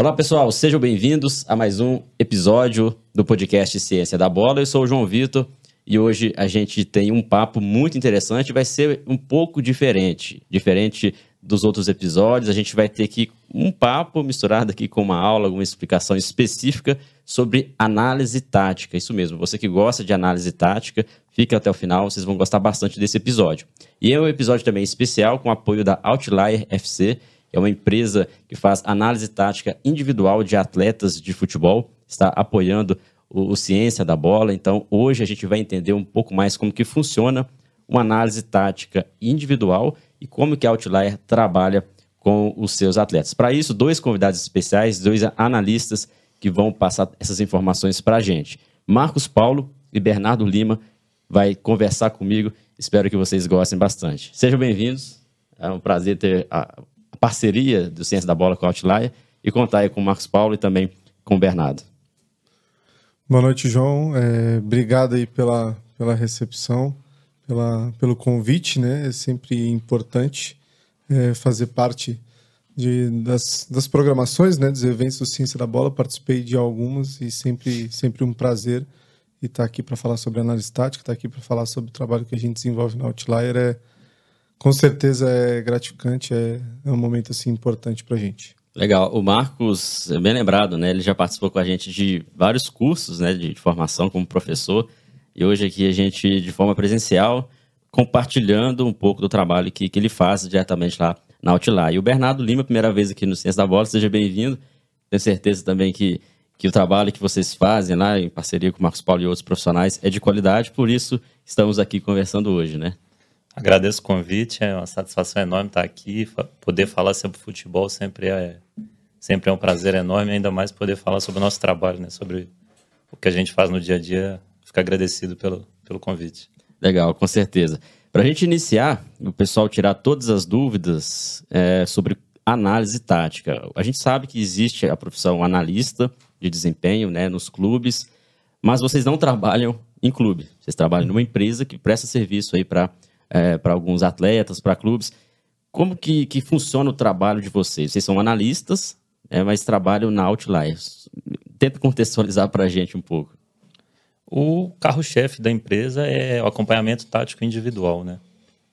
Olá, pessoal, sejam bem-vindos a mais um episódio do podcast Ciência da Bola. Eu sou o João Vitor e hoje a gente tem um papo muito interessante, vai ser um pouco diferente, diferente dos outros episódios. A gente vai ter aqui um papo misturado aqui com uma aula, uma explicação específica sobre análise tática. Isso mesmo, você que gosta de análise tática, fica até o final, vocês vão gostar bastante desse episódio. E é um episódio também especial com o apoio da Outlier FC, é uma empresa que faz análise tática individual de atletas de futebol, está apoiando o, o Ciência da Bola. Então, hoje a gente vai entender um pouco mais como que funciona uma análise tática individual e como que a Outlier trabalha com os seus atletas. Para isso, dois convidados especiais, dois analistas que vão passar essas informações para a gente. Marcos Paulo e Bernardo Lima vai conversar comigo. Espero que vocês gostem bastante. Sejam bem-vindos. É um prazer ter a parceria do Ciência da Bola com a Outlier e contar aí com o Marcos Paulo e também com o Bernardo. Boa noite, João. É, obrigado aí pela, pela recepção, pela, pelo convite, né? É sempre importante é, fazer parte de, das, das programações, né? Dos eventos do Ciência da Bola. Participei de algumas e sempre, sempre um prazer estar tá aqui para falar sobre análise tática, estar tá aqui para falar sobre o trabalho que a gente desenvolve na Outlier é com certeza é gratificante, é, é um momento assim importante para a gente. Legal. O Marcos, é bem lembrado, né? Ele já participou com a gente de vários cursos, né, de formação como professor. E hoje aqui a gente, de forma presencial, compartilhando um pouco do trabalho que, que ele faz diretamente lá na Outlier. E o Bernardo Lima, primeira vez aqui no Ciência da Bola, seja bem-vindo. Tenho certeza também que, que o trabalho que vocês fazem lá, em parceria com o Marcos Paulo e outros profissionais, é de qualidade, por isso estamos aqui conversando hoje, né? Agradeço o convite, é uma satisfação enorme estar aqui, poder falar sobre futebol sempre é, sempre é um prazer enorme, ainda mais poder falar sobre o nosso trabalho, né, sobre o que a gente faz no dia a dia. Fico agradecido pelo, pelo convite. Legal, com certeza. Para a gente iniciar, o pessoal tirar todas as dúvidas é, sobre análise tática. A gente sabe que existe a profissão analista de desempenho né, nos clubes, mas vocês não trabalham em clube. Vocês trabalham numa empresa que presta serviço aí para é, para alguns atletas, para clubes. Como que, que funciona o trabalho de vocês? Vocês são analistas, é, mas trabalham na Outliers. Tenta contextualizar para a gente um pouco. O carro-chefe da empresa é o acompanhamento tático individual, né?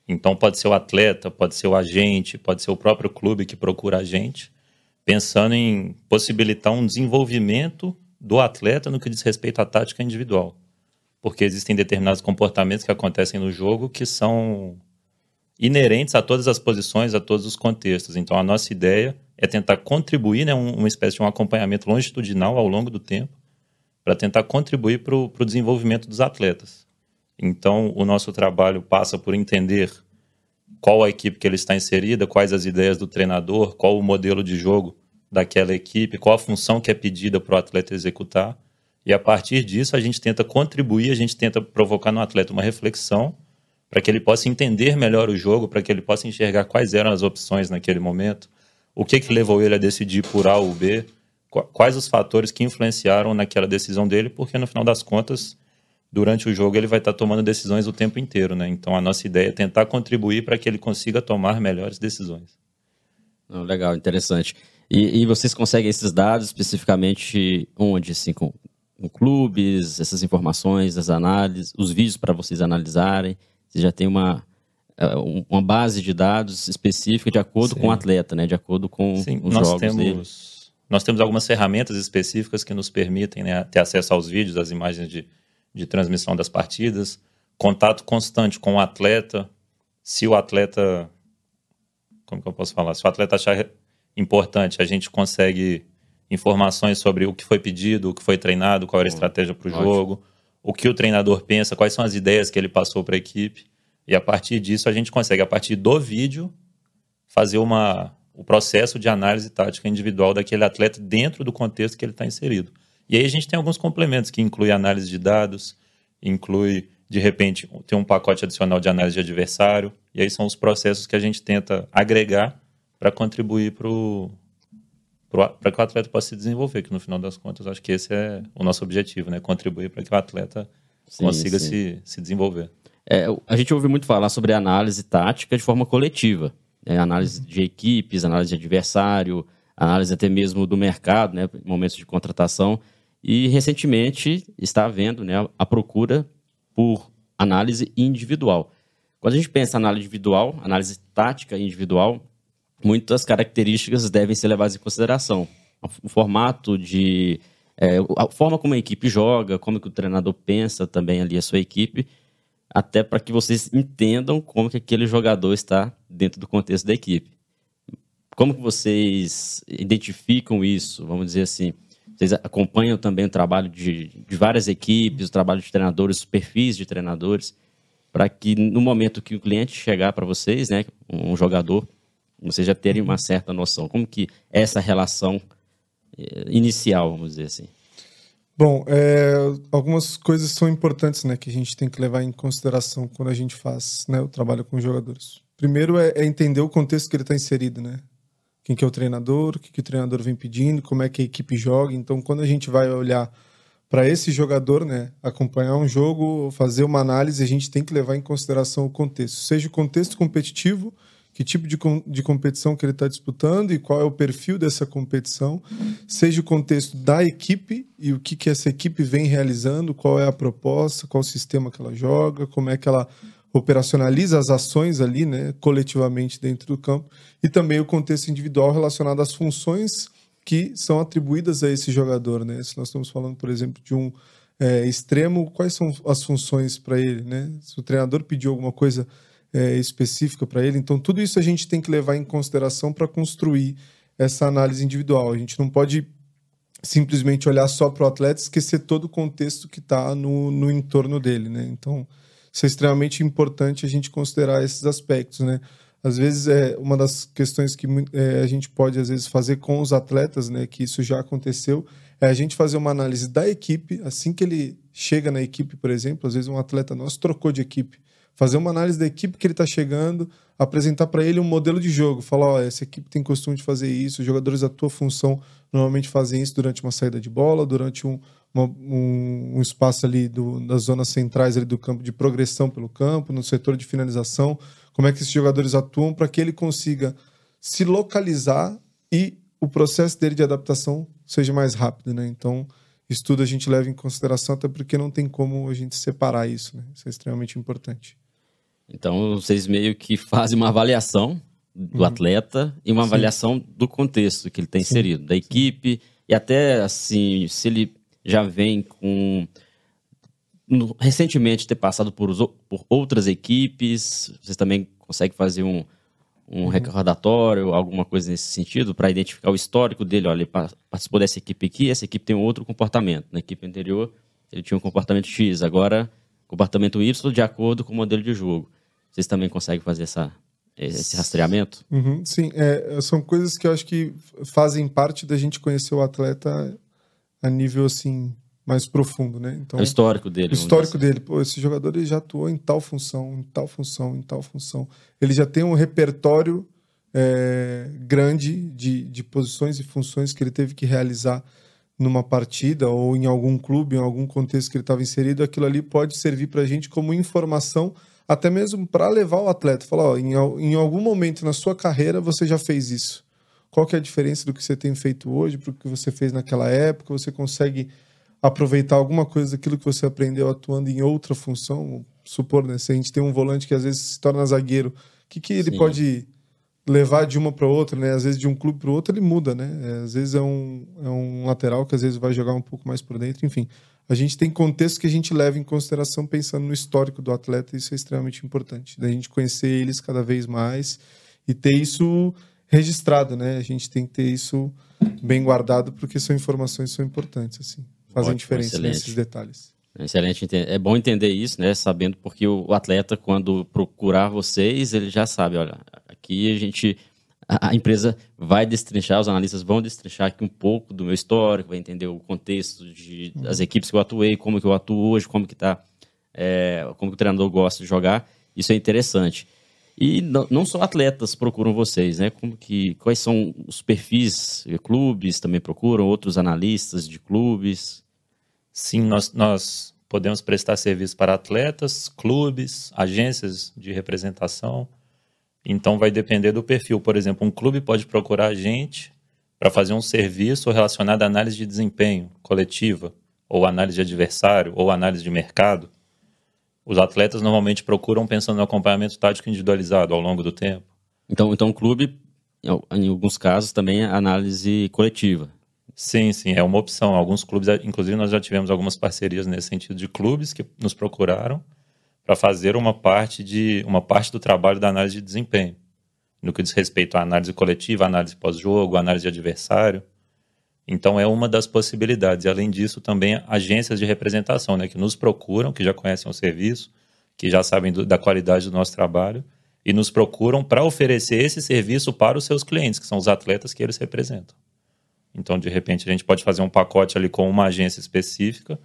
Então pode ser o atleta, pode ser o agente, pode ser o próprio clube que procura a gente, pensando em possibilitar um desenvolvimento do atleta no que diz respeito à tática individual porque existem determinados comportamentos que acontecem no jogo que são inerentes a todas as posições, a todos os contextos. Então, a nossa ideia é tentar contribuir, né, uma espécie de um acompanhamento longitudinal ao longo do tempo, para tentar contribuir para o desenvolvimento dos atletas. Então, o nosso trabalho passa por entender qual a equipe que ele está inserida, quais as ideias do treinador, qual o modelo de jogo daquela equipe, qual a função que é pedida para o atleta executar e a partir disso, a gente tenta contribuir, a gente tenta provocar no atleta uma reflexão para que ele possa entender melhor o jogo, para que ele possa enxergar quais eram as opções naquele momento, o que, que levou ele a decidir por A ou B, quais os fatores que influenciaram naquela decisão dele, porque no final das contas, durante o jogo, ele vai estar tomando decisões o tempo inteiro. Né? Então, a nossa ideia é tentar contribuir para que ele consiga tomar melhores decisões. Legal, interessante. E, e, vocês conseguem esses dados especificamente onde? Assim, com, clubes, essas informações, as análises, os vídeos para vocês analisarem. Você já tem uma, é, uma base de dados específica de acordo Sim. com o atleta, né? de acordo com Sim, os nós jogos temos, dele. Nós temos algumas ferramentas específicas que nos permitem né, ter acesso aos vídeos, às imagens de, de transmissão das partidas, contato constante com o atleta. Se o atleta. Como que eu posso falar? Se o atleta achar importante, a gente consegue informações sobre o que foi pedido, o que foi treinado, qual era a estratégia para o jogo, o que o treinador pensa, quais são as ideias que ele passou para a equipe. E a partir disso a gente consegue, a partir do vídeo, fazer uma, o processo de análise tática individual daquele atleta dentro do contexto que ele está inserido. E aí a gente tem alguns complementos que inclui análise de dados, inclui, de repente, ter um pacote adicional de análise de adversário. E aí são os processos que a gente tenta agregar para contribuir para o para que o atleta possa se desenvolver, que no final das contas acho que esse é o nosso objetivo, né? Contribuir para que o atleta sim, consiga sim. Se, se desenvolver. É, a gente ouve muito falar sobre análise tática de forma coletiva, né? análise de equipes, análise de adversário, análise até mesmo do mercado, né, momentos de contratação. E recentemente está havendo né, a procura por análise individual. Quando a gente pensa em análise individual, análise tática individual, muitas características devem ser levadas em consideração. O formato de. É, a forma como a equipe joga, como que o treinador pensa também ali a sua equipe, até para que vocês entendam como que aquele jogador está dentro do contexto da equipe. Como que vocês identificam isso, vamos dizer assim? Vocês acompanham também o trabalho de, de várias equipes, o trabalho de treinadores, os perfis de treinadores, para que no momento que o cliente chegar para vocês, né, um jogador, vocês já terem uma certa noção. Como que é essa relação eh, inicial, vamos dizer assim? Bom, é, algumas coisas são importantes, né, que a gente tem que levar em consideração quando a gente faz, né, o trabalho com jogadores. Primeiro é, é entender o contexto que ele está inserido, né? quem que é o treinador, o que, que o treinador vem pedindo, como é que a equipe joga. Então, quando a gente vai olhar para esse jogador, né, acompanhar um jogo, fazer uma análise, a gente tem que levar em consideração o contexto, seja o contexto competitivo, que tipo de, de competição que ele está disputando e qual é o perfil dessa competição, seja o contexto da equipe e o que, que essa equipe vem realizando, qual é a proposta, qual o sistema que ela joga, como é que ela operacionaliza as ações ali, né, coletivamente dentro do campo, e também o contexto individual relacionado às funções que são atribuídas a esse jogador, né? Se nós estamos falando, por exemplo, de um é, extremo, quais são as funções para ele, né? Se o treinador pediu alguma coisa é, específica para ele, então tudo isso a gente tem que levar em consideração para construir essa análise individual. A gente não pode simplesmente olhar só para o atleta e esquecer todo o contexto que está no, no entorno dele, né? Então isso é extremamente importante a gente considerar esses aspectos, né? Às vezes é uma das questões que é, a gente pode às vezes fazer com os atletas, né? Que isso já aconteceu, é a gente fazer uma análise da equipe assim que ele chega na equipe, por exemplo. Às vezes um atleta nosso trocou de equipe, fazer uma análise da equipe que ele está chegando, apresentar para ele um modelo de jogo, falar, essa equipe tem costume de fazer isso, os jogadores da tua função normalmente fazem isso durante uma saída de bola, durante um, uma, um, um, espaço ali do, das zonas centrais ali do campo de progressão pelo campo, no setor de finalização, como é que esses jogadores atuam para que ele consiga se localizar e o processo dele de adaptação seja mais rápido, né? Então, isso tudo a gente leva em consideração, até porque não tem como a gente separar isso, né? Isso é extremamente importante. Então, vocês meio que fazem uma avaliação do uhum. atleta e uma Sim. avaliação do contexto que ele tem inserido, da equipe, e até, assim, se ele já vem com recentemente ter passado por, por outras equipes, vocês também conseguem fazer um, um uhum. recordatório, alguma coisa nesse sentido, para identificar o histórico dele. Olha, ele participou dessa equipe aqui, essa equipe tem um outro comportamento. Na equipe anterior, ele tinha um comportamento X, agora comportamento Y de acordo com o modelo de jogo. Vocês também conseguem fazer essa, esse rastreamento? Uhum, sim, é, são coisas que eu acho que fazem parte da gente conhecer o atleta a nível assim mais profundo, né? Então, é o histórico dele. O histórico assim. dele, pô, esse jogador ele já atuou em tal função, em tal função, em tal função. Ele já tem um repertório é, grande de, de posições e funções que ele teve que realizar numa partida ou em algum clube, em algum contexto que ele estava inserido. Aquilo ali pode servir para a gente como informação, até mesmo para levar o atleta. Falar, ó, em, em algum momento na sua carreira você já fez isso qual que é a diferença do que você tem feito hoje para o que você fez naquela época? Você consegue aproveitar alguma coisa daquilo que você aprendeu atuando em outra função? Supor, né? Se a gente tem um volante que às vezes se torna zagueiro, o que, que ele Sim. pode levar de uma para outra, né? Às vezes de um clube para o outro ele muda, né? É, às vezes é um, é um lateral que às vezes vai jogar um pouco mais por dentro, enfim. A gente tem contexto que a gente leva em consideração pensando no histórico do atleta, e isso é extremamente importante. Da gente conhecer eles cada vez mais e ter isso registrado, né? A gente tem que ter isso bem guardado porque são informações que são importantes, assim, fazem Ótimo, diferença excelente. nesses detalhes. Excelente, é bom entender isso, né? Sabendo porque o atleta quando procurar vocês, ele já sabe, olha, aqui a gente a empresa vai destrinchar, os analistas vão destrinchar aqui um pouco do meu histórico, vai entender o contexto de, das equipes que eu atuei, como que eu atuo hoje, como que tá, é, como que o treinador gosta de jogar. Isso é interessante. E não só atletas procuram vocês, né? Como que, quais são os perfis? Clubes também procuram, outros analistas de clubes? Sim, nós, nós podemos prestar serviço para atletas, clubes, agências de representação. Então vai depender do perfil. Por exemplo, um clube pode procurar a gente para fazer um serviço relacionado à análise de desempenho coletiva, ou análise de adversário, ou análise de mercado, os atletas normalmente procuram pensando no acompanhamento tático individualizado ao longo do tempo. Então, então o clube, em alguns casos, também é análise coletiva. Sim, sim, é uma opção. Alguns clubes, inclusive nós já tivemos algumas parcerias nesse sentido de clubes que nos procuraram para fazer uma parte de uma parte do trabalho da análise de desempenho, no que diz respeito à análise coletiva, análise pós-jogo, análise de adversário. Então é uma das possibilidades. E, além disso, também agências de representação, né, que nos procuram, que já conhecem o serviço, que já sabem do, da qualidade do nosso trabalho e nos procuram para oferecer esse serviço para os seus clientes, que são os atletas que eles representam. Então, de repente, a gente pode fazer um pacote ali com uma agência específica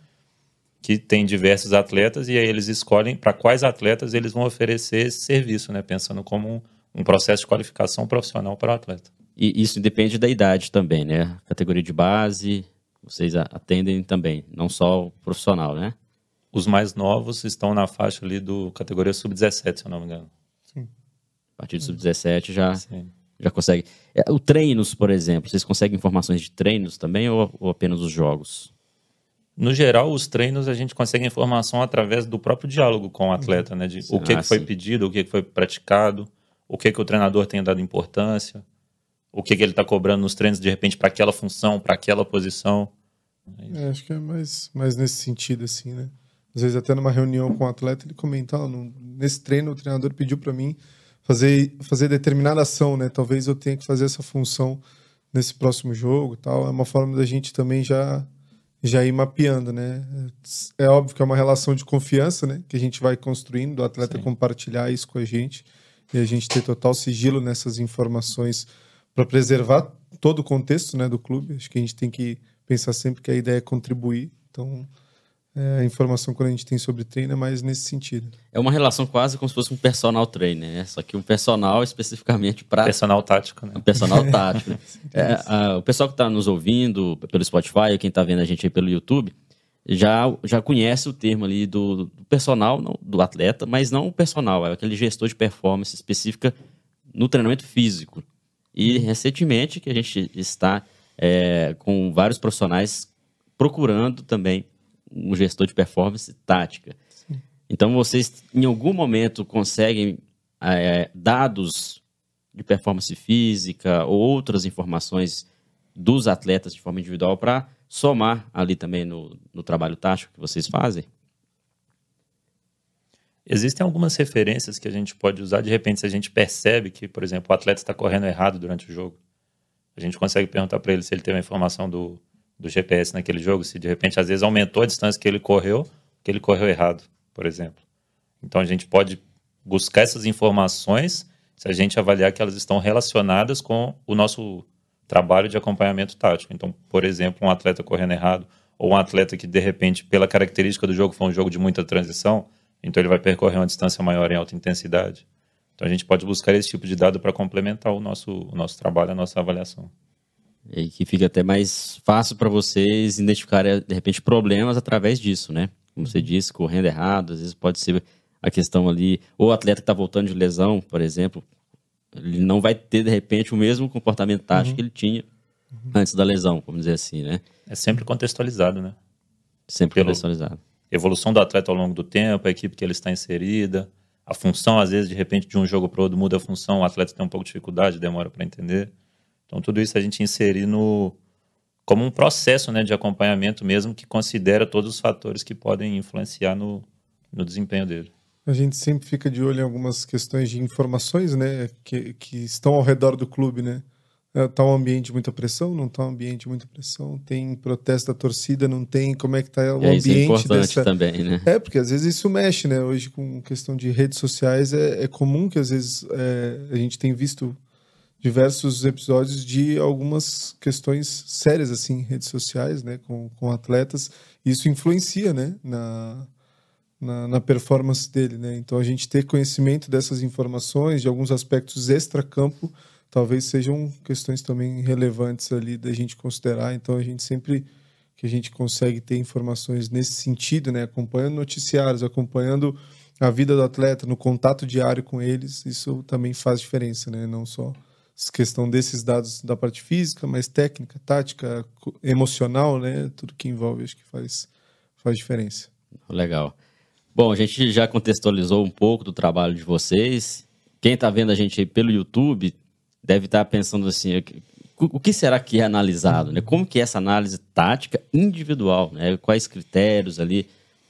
que tem diversos atletas e aí eles escolhem para quais atletas eles vão oferecer esse serviço, né? Pensando como um, um processo de qualificação profissional para o atleta. E isso depende da idade também, né? Categoria de base, vocês atendem também, não só o profissional, né? Os mais novos estão na faixa ali do categoria sub-17, se eu não me engano. Sim. A partir do sub-17 já, já consegue. É, o treinos, por exemplo, vocês conseguem informações de treinos também ou, ou apenas os jogos? No geral, os treinos a gente consegue informação através do próprio diálogo com o atleta, né? De o que, ah, que foi pedido, o que, que foi praticado, o que, que o treinador tem dado importância o que, que ele está cobrando nos treinos, de repente, para aquela função, para aquela posição. É, acho que é mais, mais nesse sentido, assim, né? Às vezes, até numa reunião com o um atleta, ele comenta: oh, nesse treino, o treinador pediu para mim fazer, fazer determinada ação, né? Talvez eu tenha que fazer essa função nesse próximo jogo tal. É uma forma da gente também já, já ir mapeando, né? É óbvio que é uma relação de confiança, né? Que a gente vai construindo, do atleta Sim. compartilhar isso com a gente e a gente ter total sigilo nessas informações para preservar todo o contexto né, do clube. Acho que a gente tem que pensar sempre que a ideia é contribuir. Então, é, a informação que a gente tem sobre treino é mais nesse sentido. É uma relação quase como se fosse um personal trainer, né? Só que um personal especificamente para. Personal tático, né? Um personal tático. Né? é, a, o pessoal que está nos ouvindo pelo Spotify, quem está vendo a gente aí pelo YouTube, já, já conhece o termo ali do, do personal, não, do atleta, mas não o personal, é aquele gestor de performance específica no treinamento físico. E recentemente que a gente está é, com vários profissionais procurando também um gestor de performance tática. Sim. Então vocês em algum momento conseguem é, dados de performance física ou outras informações dos atletas de forma individual para somar ali também no, no trabalho tático que vocês fazem? Existem algumas referências que a gente pode usar, de repente, se a gente percebe que, por exemplo, o atleta está correndo errado durante o jogo. A gente consegue perguntar para ele se ele teve a informação do, do GPS naquele jogo, se de repente, às vezes, aumentou a distância que ele correu, que ele correu errado, por exemplo. Então, a gente pode buscar essas informações se a gente avaliar que elas estão relacionadas com o nosso trabalho de acompanhamento tático. Então, por exemplo, um atleta correndo errado, ou um atleta que, de repente, pela característica do jogo, foi um jogo de muita transição, então ele vai percorrer uma distância maior em alta intensidade. Então a gente pode buscar esse tipo de dado para complementar o nosso, o nosso trabalho, a nossa avaliação. E que fica até mais fácil para vocês identificarem, de repente, problemas através disso, né? Como você disse, correndo errado, às vezes pode ser a questão ali, ou o atleta que está voltando de lesão, por exemplo, ele não vai ter, de repente, o mesmo comportamento tático uhum. que ele tinha uhum. antes da lesão, vamos dizer assim, né? É sempre contextualizado, né? Sempre Pelo, contextualizado evolução do atleta ao longo do tempo, a equipe que ele está inserida, a função, às vezes, de repente, de um jogo para outro muda a função, o atleta tem um pouco de dificuldade, demora para entender. Então, tudo isso a gente inserir no, como um processo né, de acompanhamento mesmo que considera todos os fatores que podem influenciar no, no desempenho dele. A gente sempre fica de olho em algumas questões de informações né, que, que estão ao redor do clube, né? Está é, um ambiente de muita pressão? Não está um ambiente de muita pressão? Tem protesto da torcida? Não tem? Como é que está o é, ambiente? Isso é importante dessa... também, né? É, porque às vezes isso mexe, né? Hoje, com questão de redes sociais, é, é comum que às vezes é, a gente tem visto diversos episódios de algumas questões sérias, assim, redes sociais, né? Com, com atletas. Isso influencia, né? Na, na, na performance dele, né? Então, a gente ter conhecimento dessas informações, de alguns aspectos extra-campo, talvez sejam questões também relevantes ali da gente considerar. Então a gente sempre que a gente consegue ter informações nesse sentido, né, acompanhando noticiários, acompanhando a vida do atleta, no contato diário com eles, isso também faz diferença, né? Não só questão desses dados da parte física, mais técnica, tática, emocional, né? Tudo que envolve, acho que faz, faz diferença. Legal. Bom, a gente já contextualizou um pouco do trabalho de vocês. Quem está vendo a gente pelo YouTube deve estar tá pensando assim, o que será que é analisado? Né? Como que é essa análise tática individual? Né? Quais critérios ali?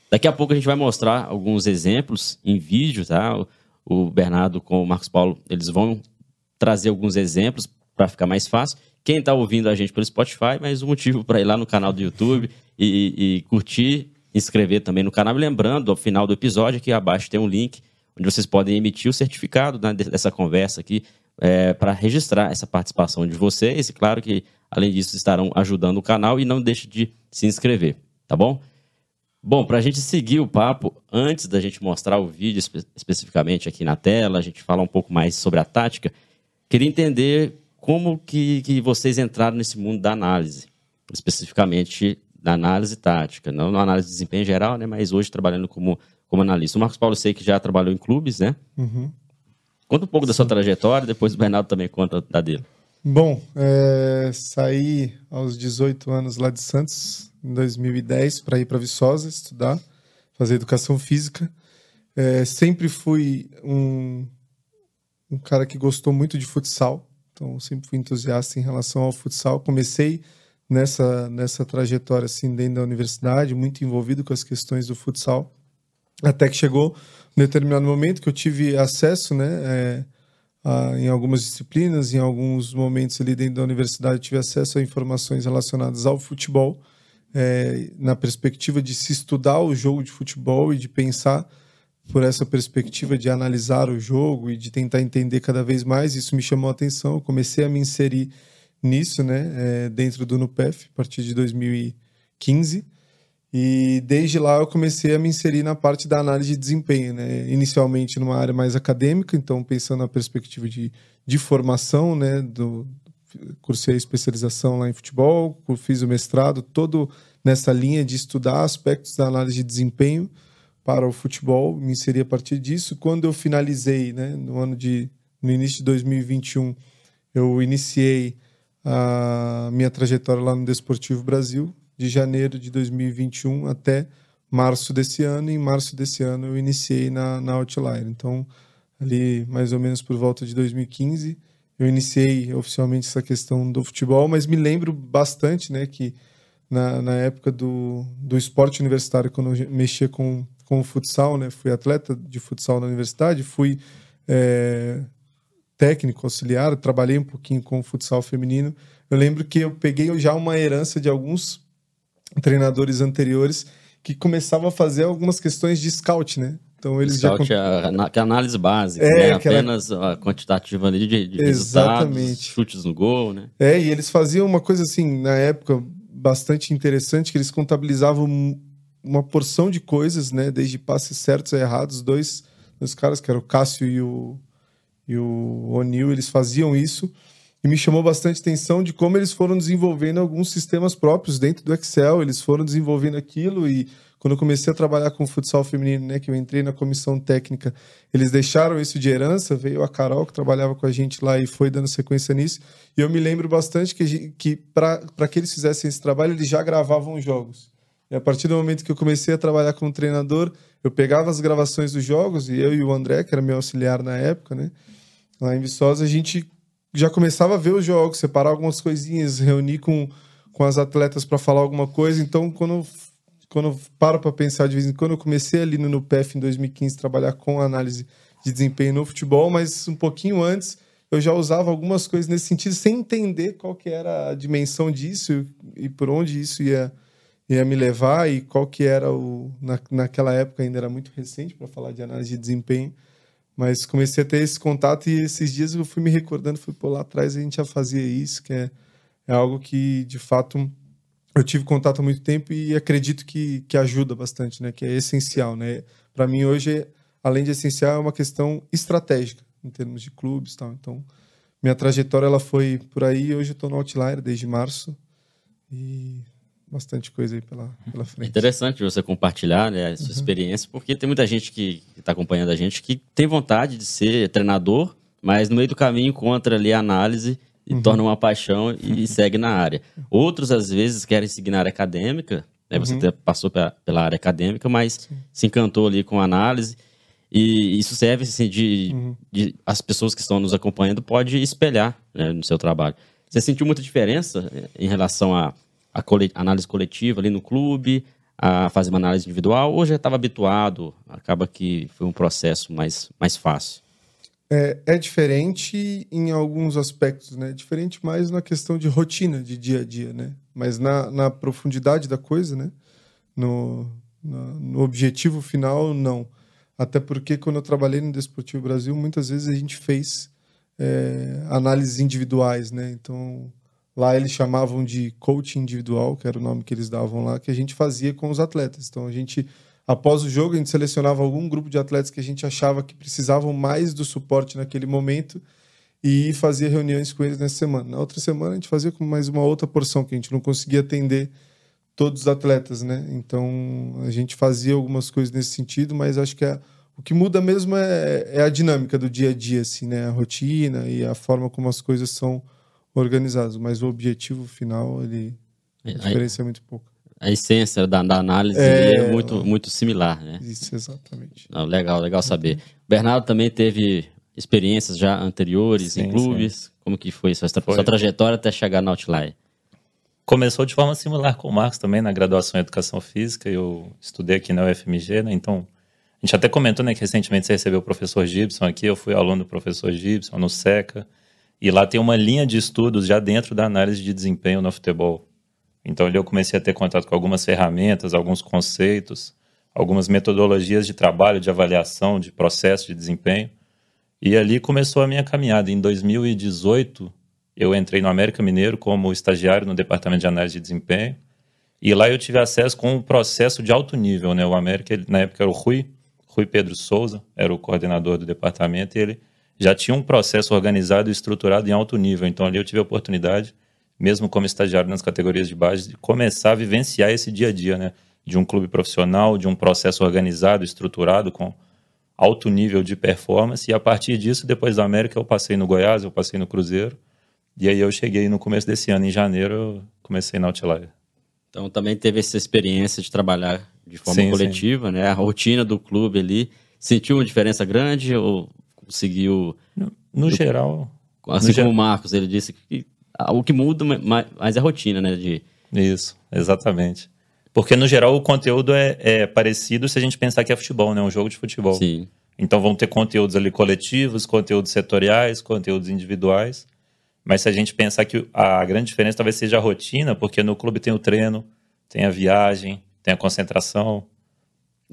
Daqui a pouco a gente vai mostrar alguns exemplos em vídeo, tá? O Bernardo com o Marcos Paulo, eles vão trazer alguns exemplos para ficar mais fácil. Quem está ouvindo a gente pelo Spotify, mais um motivo para ir lá no canal do YouTube e, e curtir, inscrever também no canal. lembrando, ao final do episódio, aqui abaixo tem um link onde vocês podem emitir o certificado né, dessa conversa aqui é, para registrar essa participação de vocês. E claro que, além disso, estarão ajudando o canal e não deixe de se inscrever, tá bom? Bom, para a gente seguir o papo, antes da gente mostrar o vídeo espe especificamente aqui na tela, a gente falar um pouco mais sobre a tática, queria entender como que, que vocês entraram nesse mundo da análise, especificamente da análise tática, não na análise de desempenho geral, né, mas hoje trabalhando como, como analista. O Marcos Paulo sei que já trabalhou em clubes, né? Uhum. Conta um pouco da sua trajetória, depois o Bernardo também conta da dele. Bom, é, saí aos 18 anos lá de Santos, em 2010, para ir para Viçosa estudar, fazer educação física. É, sempre fui um, um cara que gostou muito de futsal, então sempre fui entusiasta em relação ao futsal. Comecei nessa, nessa trajetória assim dentro da universidade, muito envolvido com as questões do futsal, até que chegou um determinado momento que eu tive acesso, né, é, a, em algumas disciplinas, em alguns momentos ali dentro da universidade, tive acesso a informações relacionadas ao futebol, é, na perspectiva de se estudar o jogo de futebol e de pensar por essa perspectiva de analisar o jogo e de tentar entender cada vez mais. Isso me chamou a atenção. Eu comecei a me inserir nisso, né, é, dentro do NUPEF, a partir de 2015. E desde lá eu comecei a me inserir na parte da análise de desempenho, né? Inicialmente numa área mais acadêmica, então pensando na perspectiva de, de formação, né? Do, cursei a especialização lá em futebol, fiz o mestrado, todo nessa linha de estudar aspectos da análise de desempenho para o futebol, me inseri a partir disso. Quando eu finalizei, né, no ano de no início de 2021, eu iniciei a minha trajetória lá no Desportivo Brasil, de janeiro de 2021 até março desse ano. E em março desse ano eu iniciei na, na Outlier. Então, ali mais ou menos por volta de 2015, eu iniciei oficialmente essa questão do futebol, mas me lembro bastante né, que na, na época do, do esporte universitário, quando eu mexia com, com o futsal, né, fui atleta de futsal na universidade, fui é, técnico auxiliar, trabalhei um pouquinho com o futsal feminino. Eu lembro que eu peguei já uma herança de alguns treinadores anteriores que começavam a fazer algumas questões de scout, né? Então eles scout já é a, a análise básica, é, né? aquela... apenas a quantitativa ali de, de Exatamente. chutes no gol, né? É, e eles faziam uma coisa assim, na época, bastante interessante, que eles contabilizavam uma porção de coisas, né? Desde passes certos e errados, dois, dois caras, que eram o Cássio e o, e o O'Neill, eles faziam isso e me chamou bastante atenção de como eles foram desenvolvendo alguns sistemas próprios dentro do Excel, eles foram desenvolvendo aquilo e quando eu comecei a trabalhar com futsal feminino, né, que eu entrei na comissão técnica, eles deixaram isso de herança, veio a Carol que trabalhava com a gente lá e foi dando sequência nisso, e eu me lembro bastante que, que para que eles fizessem esse trabalho, eles já gravavam jogos. E a partir do momento que eu comecei a trabalhar como treinador, eu pegava as gravações dos jogos, e eu e o André, que era meu auxiliar na época, né, lá em Viçosa, a gente já começava a ver os jogos, separar algumas coisinhas, reunir com, com as atletas para falar alguma coisa. Então, quando, quando eu paro para pensar de vez em quando, eu comecei ali no NUPEF em 2015 trabalhar com análise de desempenho no futebol, mas um pouquinho antes eu já usava algumas coisas nesse sentido sem entender qual que era a dimensão disso e por onde isso ia, ia me levar e qual que era o... Na, naquela época ainda era muito recente para falar de análise de desempenho mas comecei a ter esse contato e esses dias eu fui me recordando, fui por lá atrás a gente já fazia isso, que é, é algo que de fato eu tive contato há muito tempo e acredito que, que ajuda bastante, né? Que é essencial, né? Para mim hoje, além de essencial, é uma questão estratégica em termos de clubes, tal. Então, minha trajetória ela foi por aí. Hoje eu estou no Outlier desde março e bastante coisa aí pela, pela frente. Interessante você compartilhar né, a sua uhum. experiência, porque tem muita gente que está acompanhando a gente que tem vontade de ser treinador mas no meio do caminho encontra ali a análise e uhum. torna uma paixão e segue na área. Outros, às vezes, querem seguir na área acadêmica, né? Você uhum. passou pela, pela, área acadêmica, mas Sim. se encantou ali com a análise. E isso serve assim, de, uhum. de, as pessoas que estão nos acompanhando pode espelhar né, no seu trabalho. Você sentiu muita diferença eh, em relação a, a colet, análise coletiva ali no clube, a fazer uma análise individual, ou já estava habituado? Acaba que foi um processo mais, mais fácil. É, é, diferente em alguns aspectos, né? Diferente mais na questão de rotina, de dia a dia, né? Mas na, na profundidade da coisa, né? No, no, no objetivo final, não. Até porque quando eu trabalhei no Desportivo Brasil, muitas vezes a gente fez é, análises individuais, né? Então, lá eles chamavam de coaching individual, que era o nome que eles davam lá, que a gente fazia com os atletas. Então, a gente, após o jogo, a gente selecionava algum grupo de atletas que a gente achava que precisavam mais do suporte naquele momento e fazia reuniões com eles nessa semana. Na outra semana, a gente fazia com mais uma outra porção, que a gente não conseguia atender todos os atletas, né? Então a gente fazia algumas coisas nesse sentido, mas acho que a, o que muda mesmo é, é, a dinâmica do dia a dia, assim, né? A rotina e a forma como as coisas são organizadas. Mas o objetivo final, ele a diferença é muito pouco. A essência da, da análise é, é, muito, muito similar, né? Isso, exatamente. Não, legal, legal saber. Bernardo também teve experiências já anteriores sim, em clubes. Sim. Como que foi sua, foi. sua trajetória até chegar na Outlier? começou de forma similar com o Marcos também na graduação em Educação Física. Eu estudei aqui na UFMG, né? Então, a gente até comentou, né, que recentemente você recebeu o professor Gibson aqui. Eu fui aluno do professor Gibson no SECA. E lá tem uma linha de estudos já dentro da análise de desempenho no futebol. Então, ali eu comecei a ter contato com algumas ferramentas, alguns conceitos, algumas metodologias de trabalho, de avaliação, de processo de desempenho. E ali começou a minha caminhada. Em 2018, eu entrei no América Mineiro como estagiário no departamento de análise de desempenho. E lá eu tive acesso com um processo de alto nível, né? O América, na época era o Rui, Rui Pedro Souza, era o coordenador do departamento, e ele já tinha um processo organizado e estruturado em alto nível. Então ali eu tive a oportunidade, mesmo como estagiário nas categorias de base, de começar a vivenciar esse dia a dia, né? De um clube profissional, de um processo organizado, estruturado, com alto nível de performance. E a partir disso, depois da América, eu passei no Goiás, eu passei no Cruzeiro. E aí eu cheguei no começo desse ano, em janeiro, eu comecei na Outlier. Então também teve essa experiência de trabalhar de forma sim, coletiva, sim. né? A rotina do clube ali. Sentiu uma diferença grande ou conseguiu... No, geral... Assim no como o Marcos, ele disse que o que muda mais é a rotina, né? De... Isso, exatamente. Porque, no geral, o conteúdo é, é, parecido se a gente pensar que é futebol, né? Um jogo de futebol. Sim. Então vão ter conteúdos ali coletivos, conteúdos setoriais, conteúdos individuais. Mas se a gente pensar que a grande diferença talvez seja a rotina, porque no clube tem o treino, tem a viagem, tem a concentração.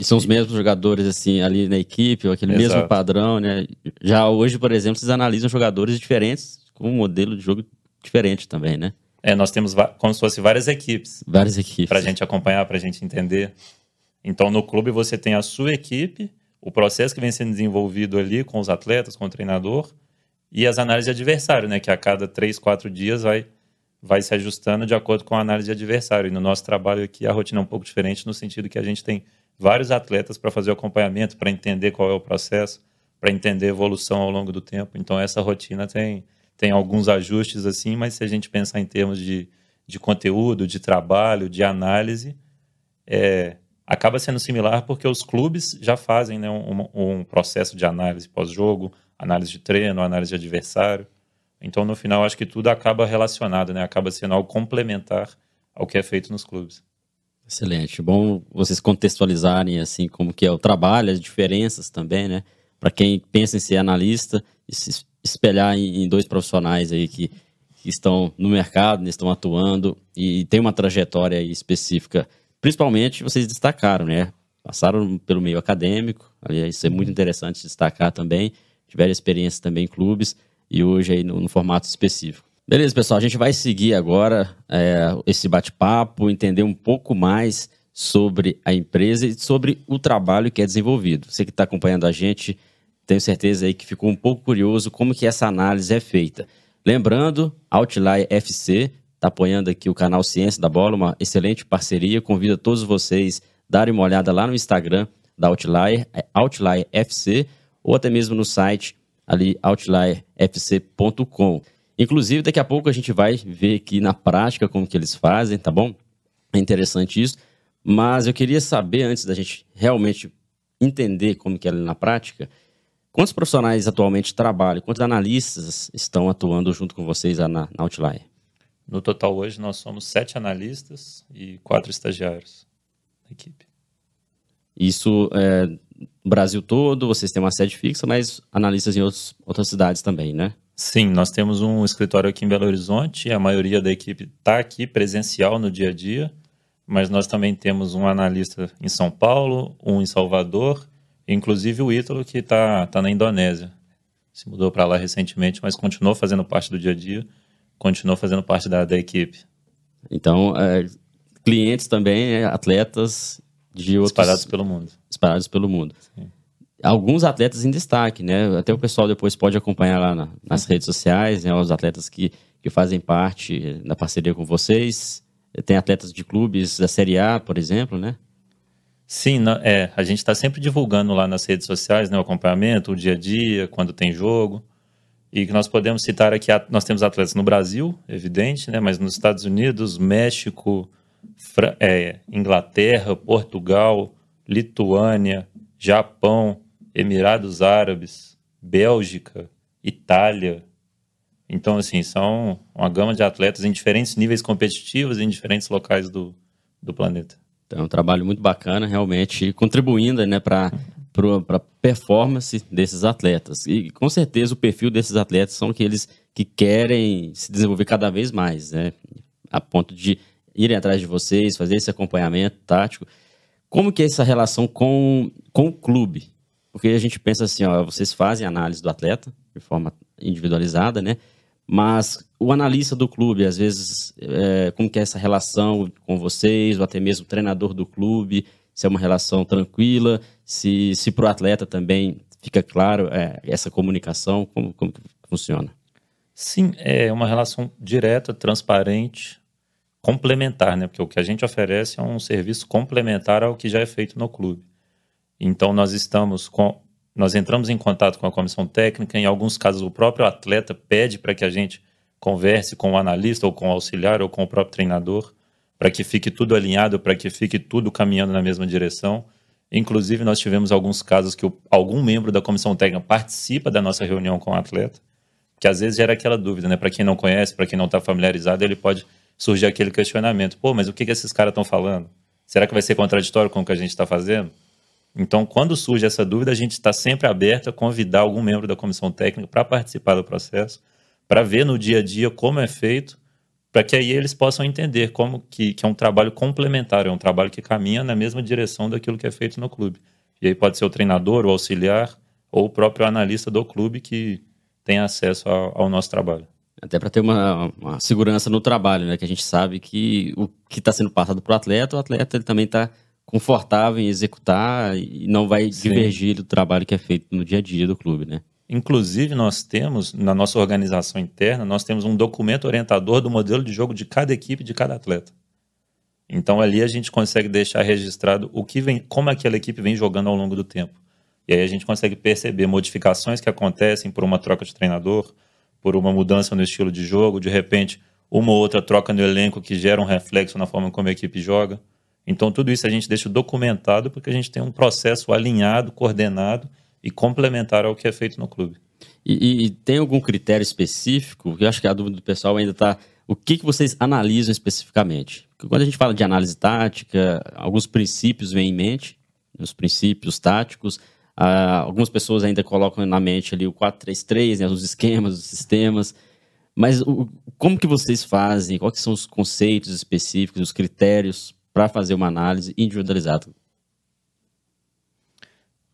E são os mesmos jogadores, assim, ali na equipe, ou aquele Exato. mesmo padrão, né? Já hoje, por exemplo, vocês analisam jogadores diferentes, com um modelo de jogo diferente também, né? É, nós temos como se fosse várias equipes. Várias equipes. Para a gente acompanhar, para a gente entender. Então, no clube, você tem a sua equipe, o processo que vem sendo desenvolvido ali com os atletas, com o treinador, e as análises de adversário, né? Que a cada três, quatro dias vai, vai se ajustando de acordo com a análise de adversário. E no nosso trabalho aqui a rotina é um pouco diferente no sentido que a gente tem vários atletas para fazer o acompanhamento, para entender qual é o processo, para entender a evolução ao longo do tempo. Então essa rotina tem, tem alguns ajustes assim, mas se a gente pensar em termos de, de conteúdo, de trabalho, de análise, é, acaba sendo similar porque os clubes já fazem né, um, um processo de análise pós-jogo, análise de treino, análise de adversário. Então, no final, acho que tudo acaba relacionado, né? Acaba sendo algo complementar ao que é feito nos clubes. Excelente. Bom vocês contextualizarem assim como que é o trabalho, as diferenças também, né? Para quem pensa em ser analista e se espelhar em, dois profissionais aí que, que estão no mercado, né? estão atuando e tem uma trajetória específica. Principalmente vocês destacaram, né? Passaram pelo meio acadêmico, aliás, isso é muito interessante destacar também tiveram experiência também em clubes e hoje aí no, no formato específico. Beleza, pessoal, a gente vai seguir agora é, esse bate-papo, entender um pouco mais sobre a empresa e sobre o trabalho que é desenvolvido. Você que está acompanhando a gente, tenho certeza aí que ficou um pouco curioso como que essa análise é feita. Lembrando, Outlier FC está apoiando aqui o canal Ciência da Bola, uma excelente parceria. Convido a todos vocês a darem uma olhada lá no Instagram da Outlier, é Outlier FC ou até mesmo no site ali outlierfc.com. Inclusive, daqui a pouco a gente vai ver aqui na prática como que eles fazem, tá bom? É interessante isso. Mas eu queria saber, antes da gente realmente entender como que é na prática, quantos profissionais atualmente trabalham, quantos analistas estão atuando junto com vocês na, na Outlier? No total, hoje, nós somos sete analistas e quatro estagiários da equipe. Isso é Brasil todo, vocês têm uma sede fixa, mas analistas em outros, outras cidades também, né? Sim, nós temos um escritório aqui em Belo Horizonte, a maioria da equipe está aqui presencial no dia a dia, mas nós também temos um analista em São Paulo, um em Salvador, inclusive o Ítalo que está tá na Indonésia. Se mudou para lá recentemente, mas continuou fazendo parte do dia a dia, continuou fazendo parte da, da equipe. Então, é, clientes também, atletas de outros... Espalhados pelo mundo. Espalhados pelo mundo. Sim. Alguns atletas em destaque, né? Até o pessoal depois pode acompanhar lá na, nas redes sociais, né? Os atletas que, que fazem parte da parceria com vocês. Tem atletas de clubes da Série A, por exemplo, né? Sim, é, a gente está sempre divulgando lá nas redes sociais né, o acompanhamento, o dia a dia, quando tem jogo. E que nós podemos citar aqui, nós temos atletas no Brasil, evidente, né, mas nos Estados Unidos, México, é, Inglaterra, Portugal, Lituânia, Japão, Emirados Árabes, Bélgica, Itália, então, assim, são uma gama de atletas em diferentes níveis competitivos em diferentes locais do, do planeta. Então, é um trabalho muito bacana, realmente, contribuindo né, para a performance desses atletas. E, com certeza, o perfil desses atletas são aqueles que querem se desenvolver cada vez mais, né? A ponto de irem atrás de vocês, fazer esse acompanhamento tático. Como que é essa relação com, com o clube? Porque a gente pensa assim, ó, vocês fazem análise do atleta de forma individualizada, né? Mas o analista do clube, às vezes, é, como que é essa relação com vocês, ou até mesmo o treinador do clube, se é uma relação tranquila, se, se para o atleta também fica claro é, essa comunicação, como, como funciona? Sim, é uma relação direta, transparente, complementar, né? Porque o que a gente oferece é um serviço complementar ao que já é feito no clube. Então nós estamos com nós entramos em contato com a comissão técnica, em alguns casos o próprio atleta pede para que a gente converse com o analista ou com o auxiliar ou com o próprio treinador, para que fique tudo alinhado, para que fique tudo caminhando na mesma direção. Inclusive, nós tivemos alguns casos que o, algum membro da comissão técnica participa da nossa reunião com o atleta, que às vezes gera aquela dúvida, né? Para quem não conhece, para quem não está familiarizado, ele pode surgir aquele questionamento: pô, mas o que, que esses caras estão falando? Será que vai ser contraditório com o que a gente está fazendo? Então, quando surge essa dúvida, a gente está sempre aberto a convidar algum membro da comissão técnica para participar do processo, para ver no dia a dia como é feito, para que aí eles possam entender como que, que é um trabalho complementar, é um trabalho que caminha na mesma direção daquilo que é feito no clube. E aí pode ser o treinador, o auxiliar ou o próprio analista do clube que tem acesso ao, ao nosso trabalho. Até para ter uma, uma, segurança no trabalho, né? Que a gente sabe que o que está sendo passado para o atleta, o atleta ele também está confortável em executar e não vai Sim. divergir do trabalho que é feito no dia a dia do clube, né? Inclusive, nós temos, na nossa organização interna, nós temos um documento orientador do modelo de jogo de cada equipe, de cada atleta. Então, ali a gente consegue deixar registrado o que vem, como aquela equipe vem jogando ao longo do tempo. E aí a gente consegue perceber modificações que acontecem por uma troca de treinador, por uma mudança no estilo de jogo, de repente, uma ou outra troca no elenco que gera um reflexo na forma como a equipe joga. Então, tudo isso a gente deixa documentado porque a gente tem um processo alinhado, coordenado e complementar ao que é feito no clube. E, e tem algum critério específico? Eu acho que a dúvida do pessoal ainda está. O que, que vocês analisam especificamente? Porque quando a gente fala de análise tática, alguns princípios vêm em mente, os princípios táticos. Ah, algumas pessoas ainda colocam na mente ali o 4-3-3, né, os esquemas, os sistemas. Mas o, como que vocês fazem? Quais são os conceitos específicos, os critérios para fazer uma análise individualizada?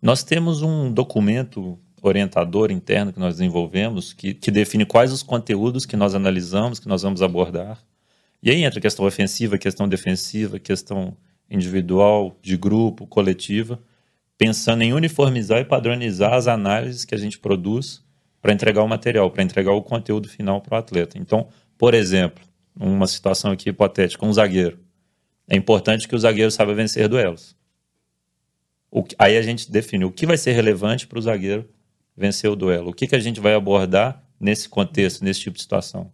Nós temos um documento orientador interno que nós desenvolvemos que, que define quais os conteúdos que nós analisamos, que nós vamos abordar. E aí entra questão ofensiva, questão defensiva, questão individual, de grupo, coletiva, pensando em uniformizar e padronizar as análises que a gente produz para entregar o material, para entregar o conteúdo final para o atleta. Então, por exemplo, uma situação aqui hipotética, um zagueiro. É importante que o zagueiro saiba vencer duelos. O, aí a gente define o que vai ser relevante para o zagueiro vencer o duelo. O que, que a gente vai abordar nesse contexto, nesse tipo de situação?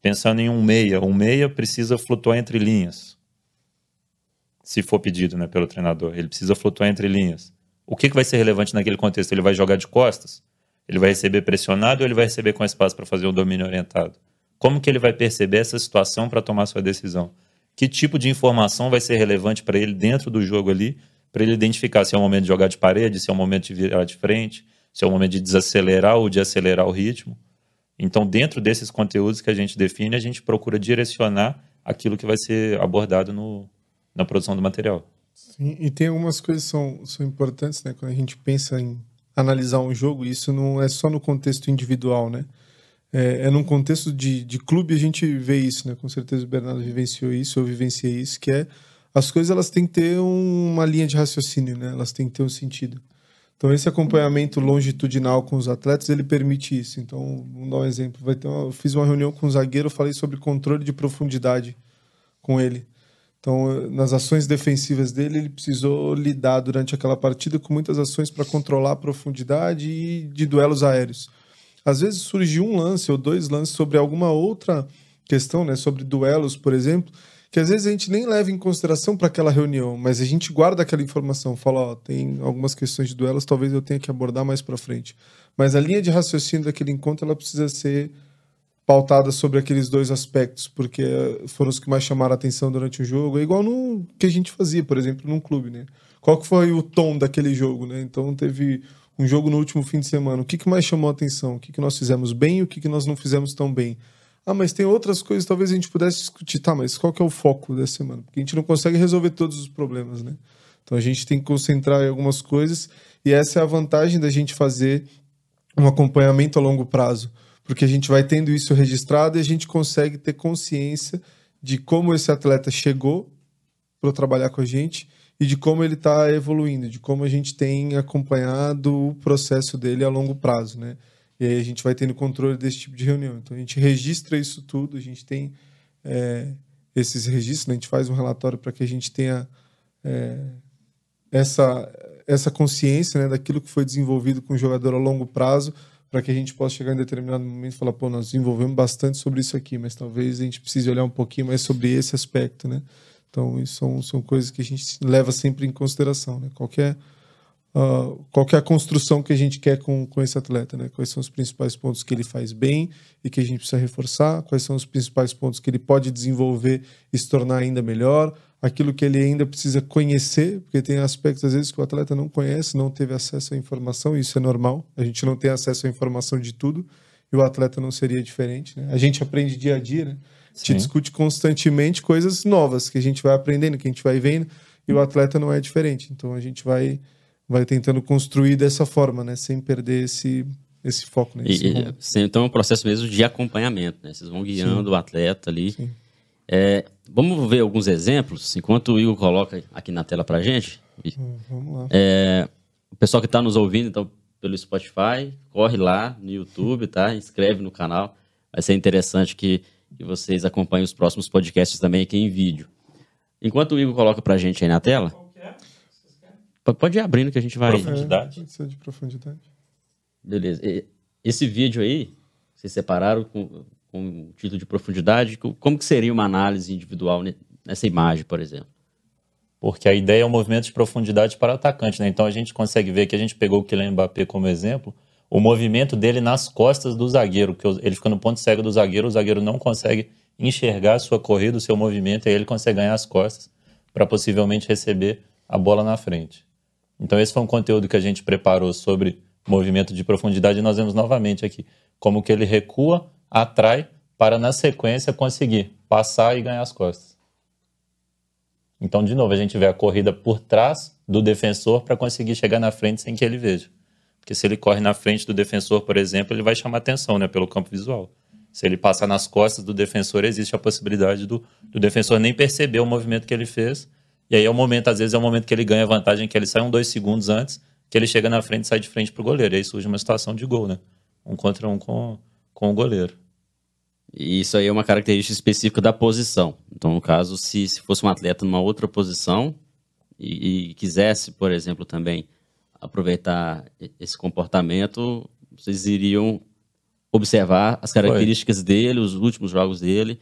Pensando em um meia, um meia precisa flutuar entre linhas. Se for pedido né, pelo treinador, ele precisa flutuar entre linhas. O que, que vai ser relevante naquele contexto? Ele vai jogar de costas? Ele vai receber pressionado ou ele vai receber com espaço para fazer o domínio orientado? Como que ele vai perceber essa situação para tomar sua decisão? Que tipo de informação vai ser relevante para ele dentro do jogo ali, para ele identificar se é o momento de jogar de parede, se é o momento de virar de frente, se é o momento de desacelerar ou de acelerar o ritmo. Então, dentro desses conteúdos que a gente define, a gente procura direcionar aquilo que vai ser abordado no, na produção do material. Sim, e tem algumas coisas que são, são importantes, né? Quando a gente pensa em analisar um jogo, isso não é só no contexto individual, né? É, é num contexto de, de clube a gente vê isso, né? Com certeza o Bernardo vivenciou isso, eu vivenciei isso, que é as coisas elas têm que ter uma linha de raciocínio, né? Elas têm que ter um sentido. Então esse acompanhamento longitudinal com os atletas ele permite isso. Então vamos dar um exemplo. Vai ter uma, eu fiz uma reunião com um zagueiro, falei sobre controle de profundidade com ele. Então, nas ações defensivas dele, ele precisou lidar durante aquela partida com muitas ações para controlar a profundidade e de duelos aéreos. Às vezes surgiu um lance ou dois lances sobre alguma outra questão, né, sobre duelos, por exemplo, que às vezes a gente nem leva em consideração para aquela reunião, mas a gente guarda aquela informação, fala, ó, tem algumas questões de duelos, talvez eu tenha que abordar mais para frente. Mas a linha de raciocínio daquele encontro ela precisa ser pautada sobre aqueles dois aspectos, porque foram os que mais chamaram a atenção durante o jogo. É igual no que a gente fazia, por exemplo, num clube, né? Qual que foi o tom daquele jogo, né? Então teve um jogo no último fim de semana. O que, que mais chamou a atenção? O que, que nós fizemos bem e o que, que nós não fizemos tão bem? Ah, mas tem outras coisas talvez a gente pudesse discutir. Tá, mas qual que é o foco dessa semana? Porque a gente não consegue resolver todos os problemas, né? Então a gente tem que concentrar em algumas coisas e essa é a vantagem da gente fazer um acompanhamento a longo prazo porque a gente vai tendo isso registrado e a gente consegue ter consciência de como esse atleta chegou para trabalhar com a gente e de como ele está evoluindo, de como a gente tem acompanhado o processo dele a longo prazo, né? E aí a gente vai tendo controle desse tipo de reunião. Então a gente registra isso tudo, a gente tem é, esses registros, né? a gente faz um relatório para que a gente tenha é, essa, essa consciência né, daquilo que foi desenvolvido com o jogador a longo prazo para que a gente possa chegar em determinado momento e falar, pô, nós desenvolvemos bastante sobre isso aqui, mas talvez a gente precise olhar um pouquinho mais sobre esse aspecto, né? Então, são, são coisas que a gente leva sempre em consideração, né? Qualquer, uh, qualquer construção que a gente quer com, com esse atleta, né? Quais são os principais pontos que ele faz bem e que a gente precisa reforçar, quais são os principais pontos que ele pode desenvolver e se tornar ainda melhor, aquilo que ele ainda precisa conhecer, porque tem aspectos às vezes que o atleta não conhece, não teve acesso à informação, isso é normal. A gente não tem acesso à informação de tudo e o atleta não seria diferente. Né? A gente aprende dia a dia, né? A gente discute constantemente coisas novas que a gente vai aprendendo, que a gente vai vendo e o atleta não é diferente. Então a gente vai vai tentando construir dessa forma, né? Sem perder esse esse foco. Né? Esse e, então é um processo mesmo de acompanhamento, né? Vocês vão guiando Sim. o atleta ali. Sim. É, vamos ver alguns exemplos, enquanto o Igor coloca aqui na tela para gente. Hum, vamos lá. É, o pessoal que está nos ouvindo então, pelo Spotify, corre lá no YouTube, tá? Inscreve no canal. Vai ser interessante que, que vocês acompanhem os próximos podcasts também aqui em vídeo. Enquanto o Igor coloca para a gente aí na tela. Pode ir abrindo que a gente vai. Profundidade. É, de profundidade. Beleza. Esse vídeo aí, vocês separaram com, com título de profundidade, como que seria uma análise individual nessa imagem, por exemplo? Porque a ideia é um movimento de profundidade para o atacante, né? Então a gente consegue ver que a gente pegou o Kylian Mbappé como exemplo, o movimento dele nas costas do zagueiro, que ele fica no ponto cego do zagueiro, o zagueiro não consegue enxergar a sua corrida, o seu movimento, e ele consegue ganhar as costas para possivelmente receber a bola na frente. Então esse foi um conteúdo que a gente preparou sobre movimento de profundidade e nós vemos novamente aqui como que ele recua atrai para, na sequência, conseguir passar e ganhar as costas. Então, de novo, a gente vê a corrida por trás do defensor para conseguir chegar na frente sem que ele veja. Porque se ele corre na frente do defensor, por exemplo, ele vai chamar atenção né, pelo campo visual. Se ele passar nas costas do defensor, existe a possibilidade do, do defensor nem perceber o movimento que ele fez. E aí é o momento, às vezes, é o momento que ele ganha vantagem, que ele sai um, dois segundos antes, que ele chega na frente e sai de frente para o goleiro. E aí surge uma situação de gol, né? Um contra um com, com o goleiro. E isso aí é uma característica específica da posição. Então, no caso, se, se fosse um atleta numa outra posição e, e quisesse, por exemplo, também aproveitar esse comportamento, vocês iriam observar as características foi. dele, os últimos jogos dele.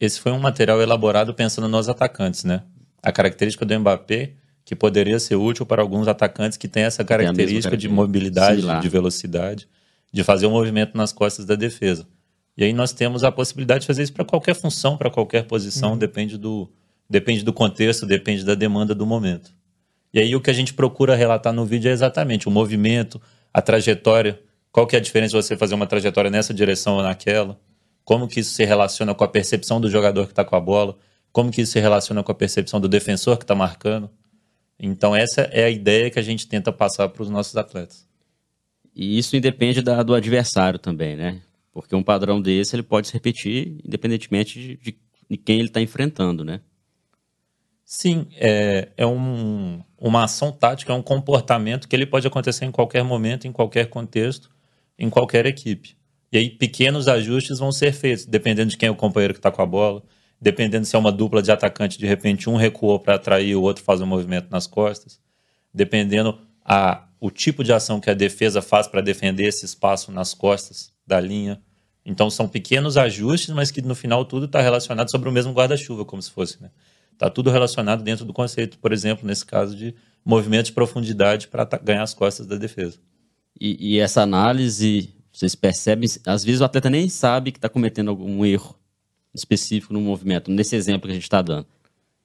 Esse foi um material elaborado pensando nos atacantes, né? A característica do Mbappé, que poderia ser útil para alguns atacantes que têm essa característica de mobilidade, de velocidade, de fazer um movimento nas costas da defesa. E aí nós temos a possibilidade de fazer isso para qualquer função, para qualquer posição, uhum. depende, do, depende do contexto, depende da demanda do momento. E aí o que a gente procura relatar no vídeo é exatamente o movimento, a trajetória, qual que é a diferença de você fazer uma trajetória nessa direção ou naquela, como que isso se relaciona com a percepção do jogador que está com a bola, como que isso se relaciona com a percepção do defensor que está marcando. Então essa é a ideia que a gente tenta passar para os nossos atletas. E isso independe da, do adversário também, né? Porque um padrão desse ele pode se repetir independentemente de, de, quem ele está enfrentando, né? Sim, é, é um, uma ação tática, é um comportamento que ele pode acontecer em qualquer momento, em qualquer contexto, em qualquer equipe. E aí pequenos ajustes vão ser feitos, dependendo de quem é o companheiro que está com a bola, dependendo se é uma dupla de atacante, de repente um recuou para atrair, o outro faz um movimento nas costas, dependendo a, o tipo de ação que a defesa faz para defender esse espaço nas costas da linha. Então são pequenos ajustes, mas que no final tudo está relacionado sobre o mesmo guarda-chuva, como se fosse. Né? Está tudo relacionado dentro do conceito, por exemplo, nesse caso de movimento de profundidade para ganhar as costas da defesa. E, e, essa análise, vocês percebem, às vezes o atleta nem sabe que está cometendo algum erro específico no movimento, nesse exemplo que a gente está dando.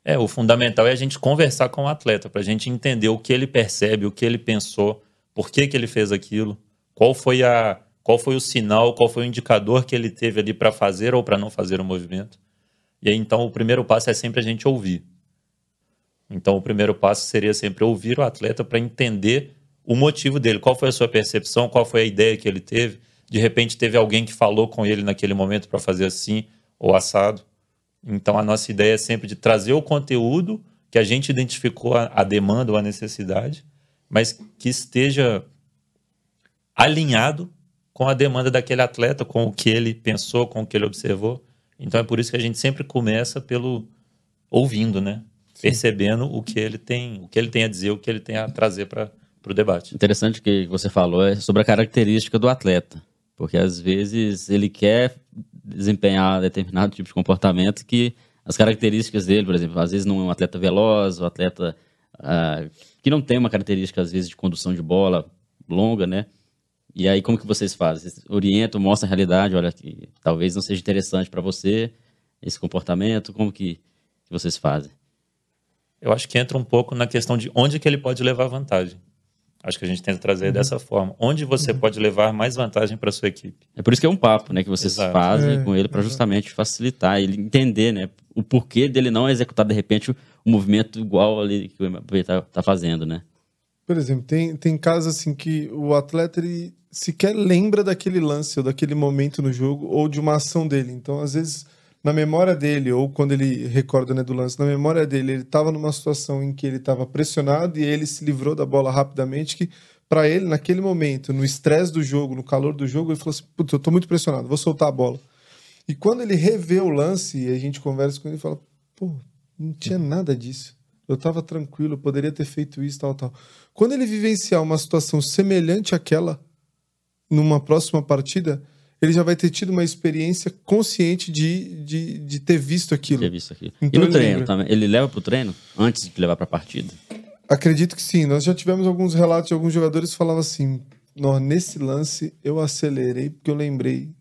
É, o fundamental é a gente conversar com o atleta, para a gente entender o que ele percebe, o que ele pensou, por que, que ele fez aquilo, qual foi, a, qual foi o sinal, qual foi o indicador que ele teve ali para fazer ou para não fazer o movimento. E aí, então, o primeiro passo é sempre a gente ouvir. Então, o primeiro passo seria sempre ouvir o atleta para entender o motivo dele, qual foi a sua percepção, qual foi a ideia que ele teve. De repente, teve alguém que falou com ele naquele momento para fazer assim ou assado. Então, a nossa ideia é sempre de trazer o conteúdo que a gente identificou a, a demanda ou a necessidade, mas que esteja alinhado com a demanda daquele atleta, com o que ele pensou, com o que ele observou. Então, é por isso que a gente sempre começa pelo ouvindo, né? Sim. Percebendo o que ele tem, o que ele tem a dizer, o que ele tem a trazer para o debate. Interessante que você falou é sobre a característica do atleta, porque às vezes ele quer desempenhar determinado tipo de comportamento que as características dele, por exemplo, às vezes não é um atleta veloz, um atleta uh, que não tem uma característica, às vezes, de condução de bola longa, né? E aí, como que vocês fazem? Vocês orientam, mostram a realidade, olha, que talvez não seja interessante para você esse comportamento, como que, que vocês fazem? Eu acho que entra um pouco na questão de onde que ele pode levar vantagem. Acho que a gente tenta trazer uhum. dessa forma. Onde você uhum. pode levar mais vantagem para sua equipe. É por isso que é um papo, né, que vocês Exato. fazem é, com ele para justamente facilitar ele entender, né, o porquê dele não executar de repente o movimento igual ali que o Mbappé está tá fazendo, né? Por exemplo, tem, tem casos assim que o atleta ele sequer lembra daquele lance ou daquele momento no jogo ou de uma ação dele. Então, às vezes, na memória dele, ou quando ele recorda né, do lance, na memória dele, ele estava numa situação em que ele estava pressionado e ele se livrou da bola rapidamente, que para ele, naquele momento, no estresse do jogo, no calor do jogo, ele falou assim, putz, eu estou muito pressionado, vou soltar a bola. E quando ele revê o lance e a gente conversa com ele, ele fala, pô, não tinha nada disso. Eu estava tranquilo, eu poderia ter feito isso, tal, tal. Quando ele vivenciar uma situação semelhante àquela, numa próxima partida, ele já vai ter tido uma experiência consciente de, de, de ter visto aquilo. Ter visto aquilo. Então, e no treino lembra. também? Ele leva para o treino antes de levar para a partida? Acredito que sim. Nós já tivemos alguns relatos de alguns jogadores que falavam assim: nesse lance eu acelerei porque eu lembrei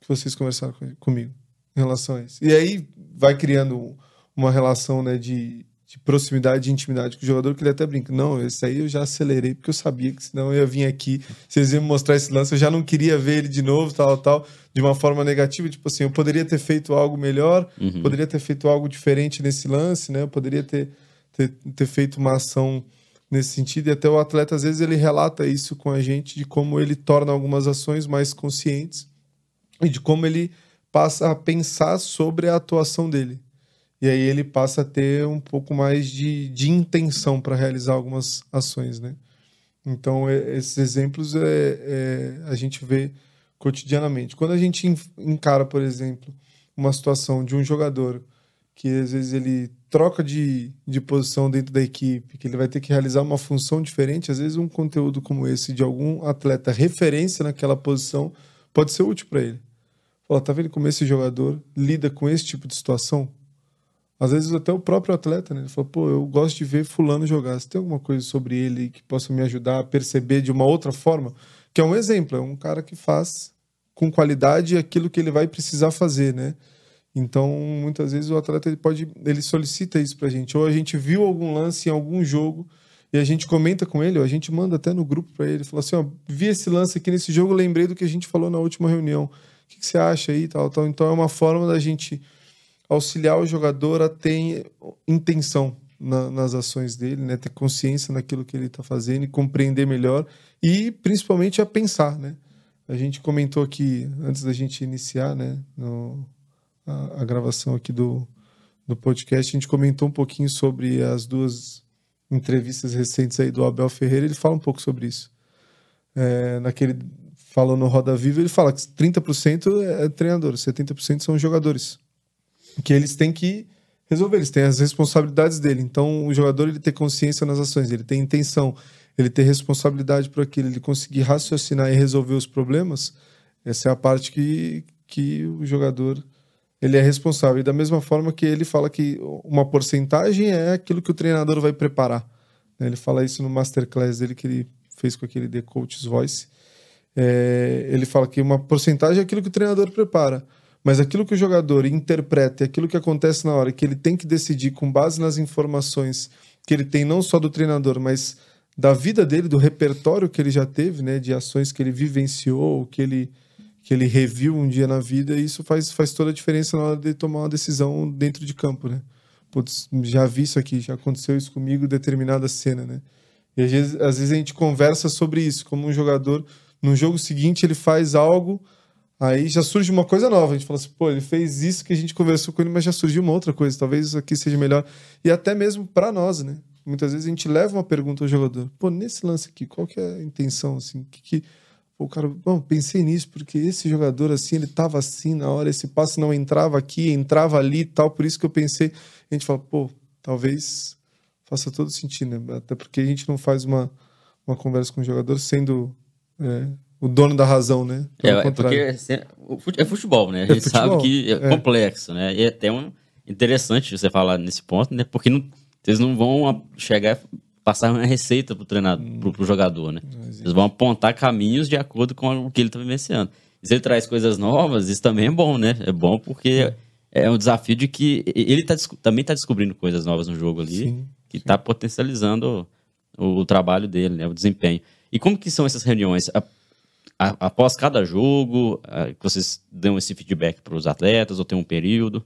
que vocês conversaram comigo em relação a isso. E aí vai criando uma relação né, de, de proximidade, de intimidade com o jogador, que ele até brinca. Não, esse aí eu já acelerei, porque eu sabia que senão eu ia vir aqui, vocês iam me mostrar esse lance, eu já não queria ver ele de novo, tal, tal, de uma forma negativa, tipo assim, eu poderia ter feito algo melhor, uhum. poderia ter feito algo diferente nesse lance, né? Eu poderia ter, ter, ter feito uma ação nesse sentido, e até o atleta, às vezes, ele relata isso com a gente, de como ele torna algumas ações mais conscientes e de como ele passa a pensar sobre a atuação dele e aí ele passa a ter um pouco mais de, de intenção para realizar algumas ações, né? Então, esses exemplos é, é, a gente vê cotidianamente. Quando a gente encara, por exemplo, uma situação de um jogador que às vezes ele troca de, de posição dentro da equipe, que ele vai ter que realizar uma função diferente, às vezes um conteúdo como esse de algum atleta referência naquela posição pode ser útil para ele. Fala, tá vendo como esse jogador lida com esse tipo de situação? Às vezes até o próprio atleta, né? Ele fala, pô, eu gosto de ver fulano jogar. Você tem alguma coisa sobre ele que possa me ajudar a perceber de uma outra forma? Que é um exemplo, é um cara que faz com qualidade aquilo que ele vai precisar fazer, né? Então, muitas vezes o atleta ele pode, ele solicita isso pra gente. Ou a gente viu algum lance em algum jogo e a gente comenta com ele, ou a gente manda até no grupo para ele, fala assim, ó, vi esse lance aqui nesse jogo, lembrei do que a gente falou na última reunião. O que, que você acha aí, tal, tal. Então é uma forma da gente auxiliar o jogador a ter intenção na, nas ações dele, né? Ter consciência naquilo que ele está fazendo e compreender melhor e principalmente a pensar, né? A gente comentou aqui antes da gente iniciar, né? No, a, a, gravação aqui do, do podcast, a gente comentou um pouquinho sobre as duas entrevistas recentes aí do Abel Ferreira, ele fala um pouco sobre isso. É, naquele falou no Roda Viva, ele fala que 30% é treinador, 70% são jogadores. Que eles têm que resolver, eles têm as responsabilidades dele. Então, o jogador ele ter consciência nas ações, ele tem intenção, ele ter responsabilidade por aquilo, ele conseguir raciocinar e resolver os problemas, essa é a parte que, que o jogador ele é responsável. E da mesma forma que ele fala que uma porcentagem é aquilo que o treinador vai preparar. Né? Ele fala isso no masterclass dele que ele fez com aquele The Coach's Voice. É, ele fala que uma porcentagem é aquilo que o treinador prepara. Mas aquilo que o jogador interpreta e aquilo que acontece na hora, que ele tem que decidir com base nas informações que ele tem, não só do treinador, mas da vida dele, do repertório que ele já teve, né, de ações que ele vivenciou, que ele que ele reviu um dia na vida, e isso faz, faz toda a diferença na hora de tomar uma decisão dentro de campo, né? Putz, já vi isso aqui, já aconteceu isso comigo, determinada cena, né? E às vezes, às vezes a gente conversa sobre isso, como um jogador, no jogo seguinte ele faz algo, aí já surge uma coisa nova. A gente fala assim, pô, ele fez isso que a gente conversou com ele, mas já surgiu uma outra coisa, talvez isso aqui seja melhor. E até mesmo para nós, né? Muitas vezes a gente leva uma pergunta ao jogador, pô, nesse lance aqui, qual que é a intenção, assim? Que, que o cara, bom, pensei nisso porque esse jogador assim, ele tava assim na hora, esse passe não entrava aqui, entrava ali e tal, por isso que eu pensei. A gente fala, pô, talvez faça todo sentido, né? Até porque a gente não faz uma, uma conversa com o jogador sendo é, o dono da razão, né? Pelo é, é porque é futebol, né? A é gente futebol, sabe que é, é, complexo, né? E é até um, interessante você falar nesse ponto, né? Porque não, vocês não vão chegar passar uma receita pro treinador, hum. pro, pro jogador, né? Eles vão apontar caminhos de acordo com o que ele está vivenciando. E se ele traz coisas novas, isso também é bom, né? É bom porque é um desafio de que ele tá, também está descobrindo coisas novas no jogo ali, sim, que está potencializando o, o, trabalho dele, né? O desempenho. E como que são essas reuniões? A, a, após cada jogo, a, vocês dão esse feedback para os atletas ou tem um período?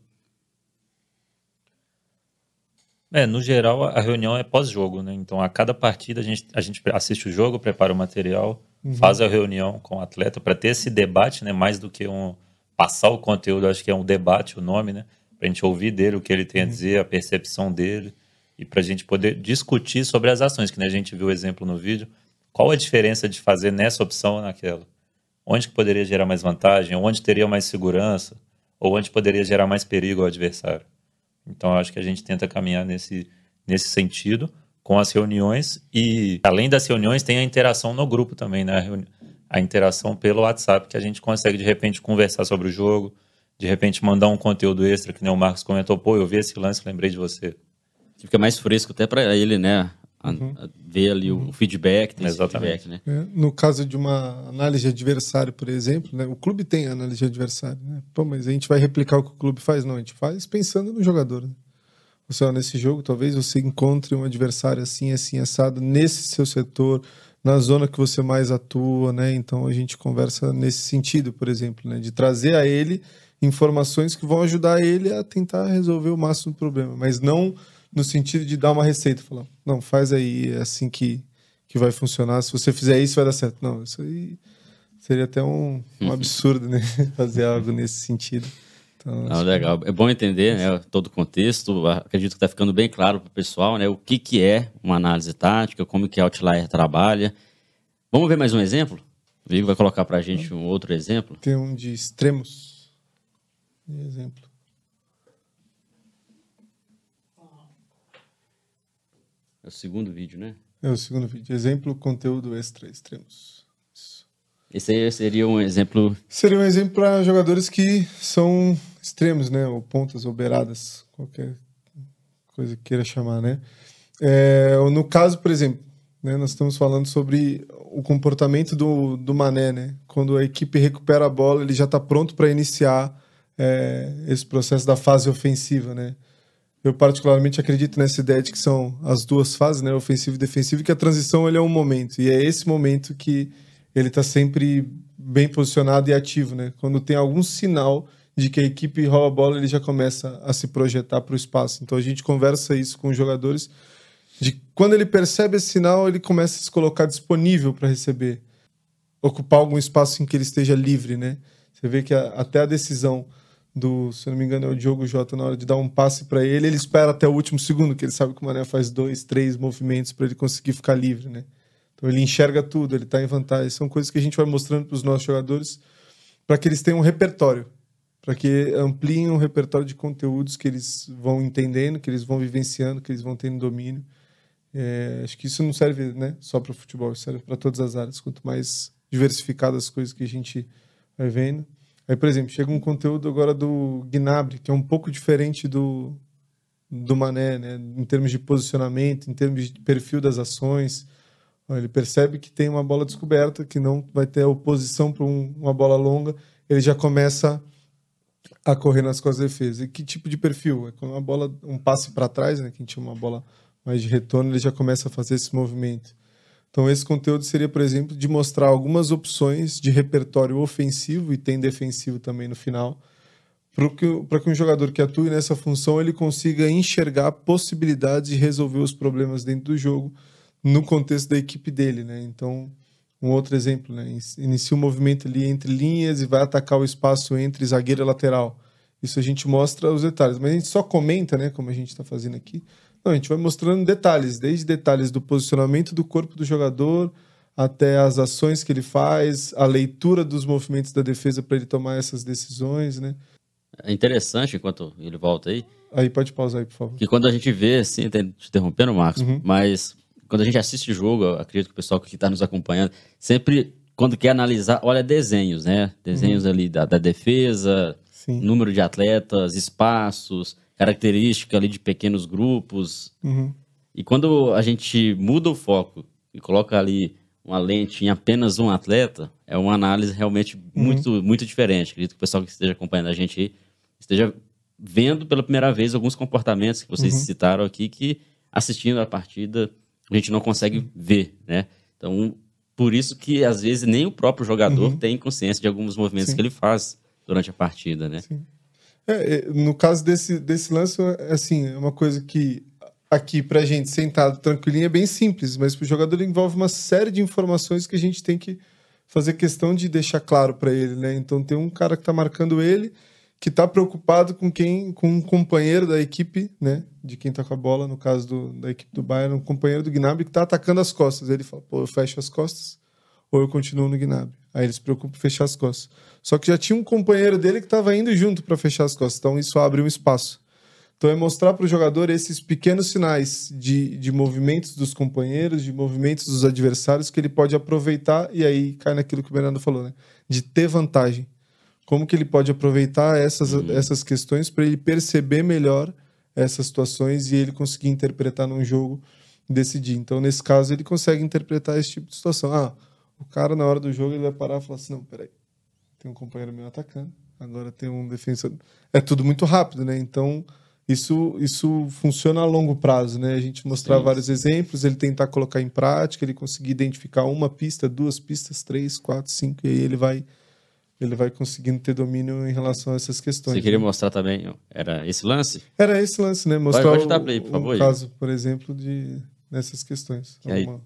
É, no geral, a reunião é pós-jogo, né? Então, a cada partida, a gente, a gente assiste o jogo, prepara o material, uhum. faz a reunião com o atleta para ter esse debate, né? Mais do que um passar o conteúdo, acho que é um debate o nome, né? Para a gente ouvir dele o que ele tem uhum. a dizer, a percepção dele, e para a gente poder discutir sobre as ações, que né, a gente viu o exemplo no vídeo. Qual a diferença de fazer nessa opção ou naquela? Onde que poderia gerar mais vantagem? Onde teria mais segurança? Ou onde poderia gerar mais perigo ao adversário? Então, acho que a gente tenta caminhar nesse, nesse sentido com as reuniões e, além das reuniões, tem a interação no grupo também, né? A interação pelo WhatsApp, que a gente consegue, de repente, conversar sobre o jogo, de repente mandar um conteúdo extra, que nem o Marcos comentou, pô, eu vi esse lance, lembrei de você. Fica mais fresco até para ele, né? Uhum. ver ali o feedback, Exatamente. Feedback, né? É, no caso de uma análise de adversário, por exemplo, né? o clube tem análise de adversário, né? Pô, mas a gente vai replicar o que o clube faz? Não, a gente faz pensando no jogador. Né? Você, ó, nesse jogo, talvez você encontre um adversário assim, assim, assado, nesse seu setor, na zona que você mais atua, né? Então a gente conversa nesse sentido, por exemplo, né? De trazer a ele informações que vão ajudar ele a tentar resolver o máximo do problema, mas não no sentido de dar uma receita, falar, não, faz aí, é assim que, que vai funcionar. Se você fizer isso, vai dar certo. Não, isso aí seria até um, um uhum. absurdo, né? Fazer algo nesse sentido. Então, não, legal. É bom entender né, todo o contexto. Acredito que está ficando bem claro para o pessoal né, o que, que é uma análise tática, como que a Outlier trabalha. Vamos ver mais um exemplo? O Vigo vai colocar para a gente um outro exemplo. Tem um de extremos. Exemplo. É o segundo vídeo, né? É o segundo vídeo. Exemplo, conteúdo extra, extremos. Isso. Esse aí seria um exemplo. Seria um exemplo para jogadores que são extremos, né? Ou pontas, ou beiradas, qualquer coisa que queira chamar, né? É, no caso, por exemplo, né, nós estamos falando sobre o comportamento do, do Mané, né? Quando a equipe recupera a bola, ele já está pronto para iniciar é, esse processo da fase ofensiva, né? Eu particularmente acredito nessa ideia de que são as duas fases, né, ofensivo e defensivo, e que a transição ele é um momento e é esse momento que ele está sempre bem posicionado e ativo, né? Quando tem algum sinal de que a equipe rouba a bola, ele já começa a se projetar para o espaço. Então a gente conversa isso com os jogadores de quando ele percebe esse sinal, ele começa a se colocar disponível para receber, ocupar algum espaço em que ele esteja livre, né? Você vê que a, até a decisão do, se não me engano, é o Diogo Jota, na hora de dar um passe para ele, ele espera até o último segundo, que ele sabe que o Mané faz dois, três movimentos para ele conseguir ficar livre, né? Então ele enxerga tudo, ele está em vantagem. São coisas que a gente vai mostrando para os nossos jogadores para que eles tenham um repertório, para que ampliem o repertório de conteúdos que eles vão entendendo, que eles vão vivenciando, que eles vão tendo domínio. É, acho que isso não serve né, só para o futebol, serve para todas as áreas. Quanto mais diversificadas as coisas que a gente vai vendo, Aí, por exemplo, chega um conteúdo agora do Gnabry, que é um pouco diferente do, do Mané, né? em termos de posicionamento, em termos de perfil das ações. Ele percebe que tem uma bola descoberta, que não vai ter oposição para um, uma bola longa, ele já começa a correr nas costas da defesa. E que tipo de perfil? É quando uma bola, um passe para trás, né? quem tinha uma bola mais de retorno, ele já começa a fazer esse movimento. Então, esse conteúdo seria, por exemplo, de mostrar algumas opções de repertório ofensivo e tem defensivo também no final, para que, que um jogador que atue nessa função ele consiga enxergar possibilidades de resolver os problemas dentro do jogo no contexto da equipe dele. Né? Então, um outro exemplo, né? inicia um movimento ali entre linhas e vai atacar o espaço entre zagueiro e lateral. Isso a gente mostra os detalhes, mas a gente só comenta, né, como a gente está fazendo aqui, não, a gente vai mostrando detalhes, desde detalhes do posicionamento do corpo do jogador até as ações que ele faz, a leitura dos movimentos da defesa para ele tomar essas decisões, né? É interessante, enquanto ele volta aí. Aí pode pausar aí, por favor. Que quando a gente vê, assim, te interrompendo, Marcos, uhum. mas quando a gente assiste o jogo, acredito que o pessoal que está nos acompanhando, sempre, quando quer analisar, olha desenhos, né? Desenhos uhum. ali da, da defesa, Sim. número de atletas, espaços, característica ali de pequenos grupos. Uhum. E quando a gente muda o foco e coloca ali uma lente em apenas um atleta, é uma análise realmente uhum. muito, muito diferente. Acredito que o pessoal que esteja acompanhando a gente aí esteja vendo pela primeira vez alguns comportamentos que vocês uhum. citaram aqui que assistindo a partida a gente não consegue ver, né? Então, por isso que às vezes nem o próprio jogador uhum. tem consciência de alguns movimentos Sim. que ele faz durante a partida, né? Sim. É, é, no caso desse, desse lance, é, assim, é uma coisa que aqui pra gente sentado tranquilinho é bem simples, mas pro jogador envolve uma série de informações que a gente tem que fazer questão de deixar claro para ele, né? Então tem um cara que tá marcando ele, que tá preocupado com quem, com um companheiro da equipe, né? De quem tá com a bola, no caso do, da equipe do Bayern, um companheiro do Gnabry que tá atacando as costas. Ele fala, pô, eu fecho as costas ou eu continuo no Gnabry. Aí ele se preocupa em fechar as costas. Só que já tinha um companheiro dele que estava indo junto para fechar as costas. Então isso abre um espaço. Então é mostrar para o jogador esses pequenos sinais de, de movimentos dos companheiros, de movimentos dos adversários que ele pode aproveitar e aí cai naquilo que o Bernardo falou, né? De ter vantagem. Como que ele pode aproveitar essas, uhum. essas questões para ele perceber melhor essas situações e ele conseguir interpretar num jogo decidir. Então, nesse caso, ele consegue interpretar esse tipo de situação. Ah, o cara, na hora do jogo, ele vai parar e falar assim: não, peraí, tem um companheiro meu atacando, agora tem um defensor. É tudo muito rápido, né? Então, isso, isso funciona a longo prazo, né? A gente mostrar Sim. vários exemplos, ele tentar colocar em prática, ele conseguir identificar uma pista, duas pistas, três, quatro, cinco, e aí ele vai ele vai conseguindo ter domínio em relação a essas questões. Você queria né? mostrar também, era esse lance? Era esse lance, né? Mostrar pode, pode o, play, por favor, um caso, por exemplo, de nessas questões. Alguma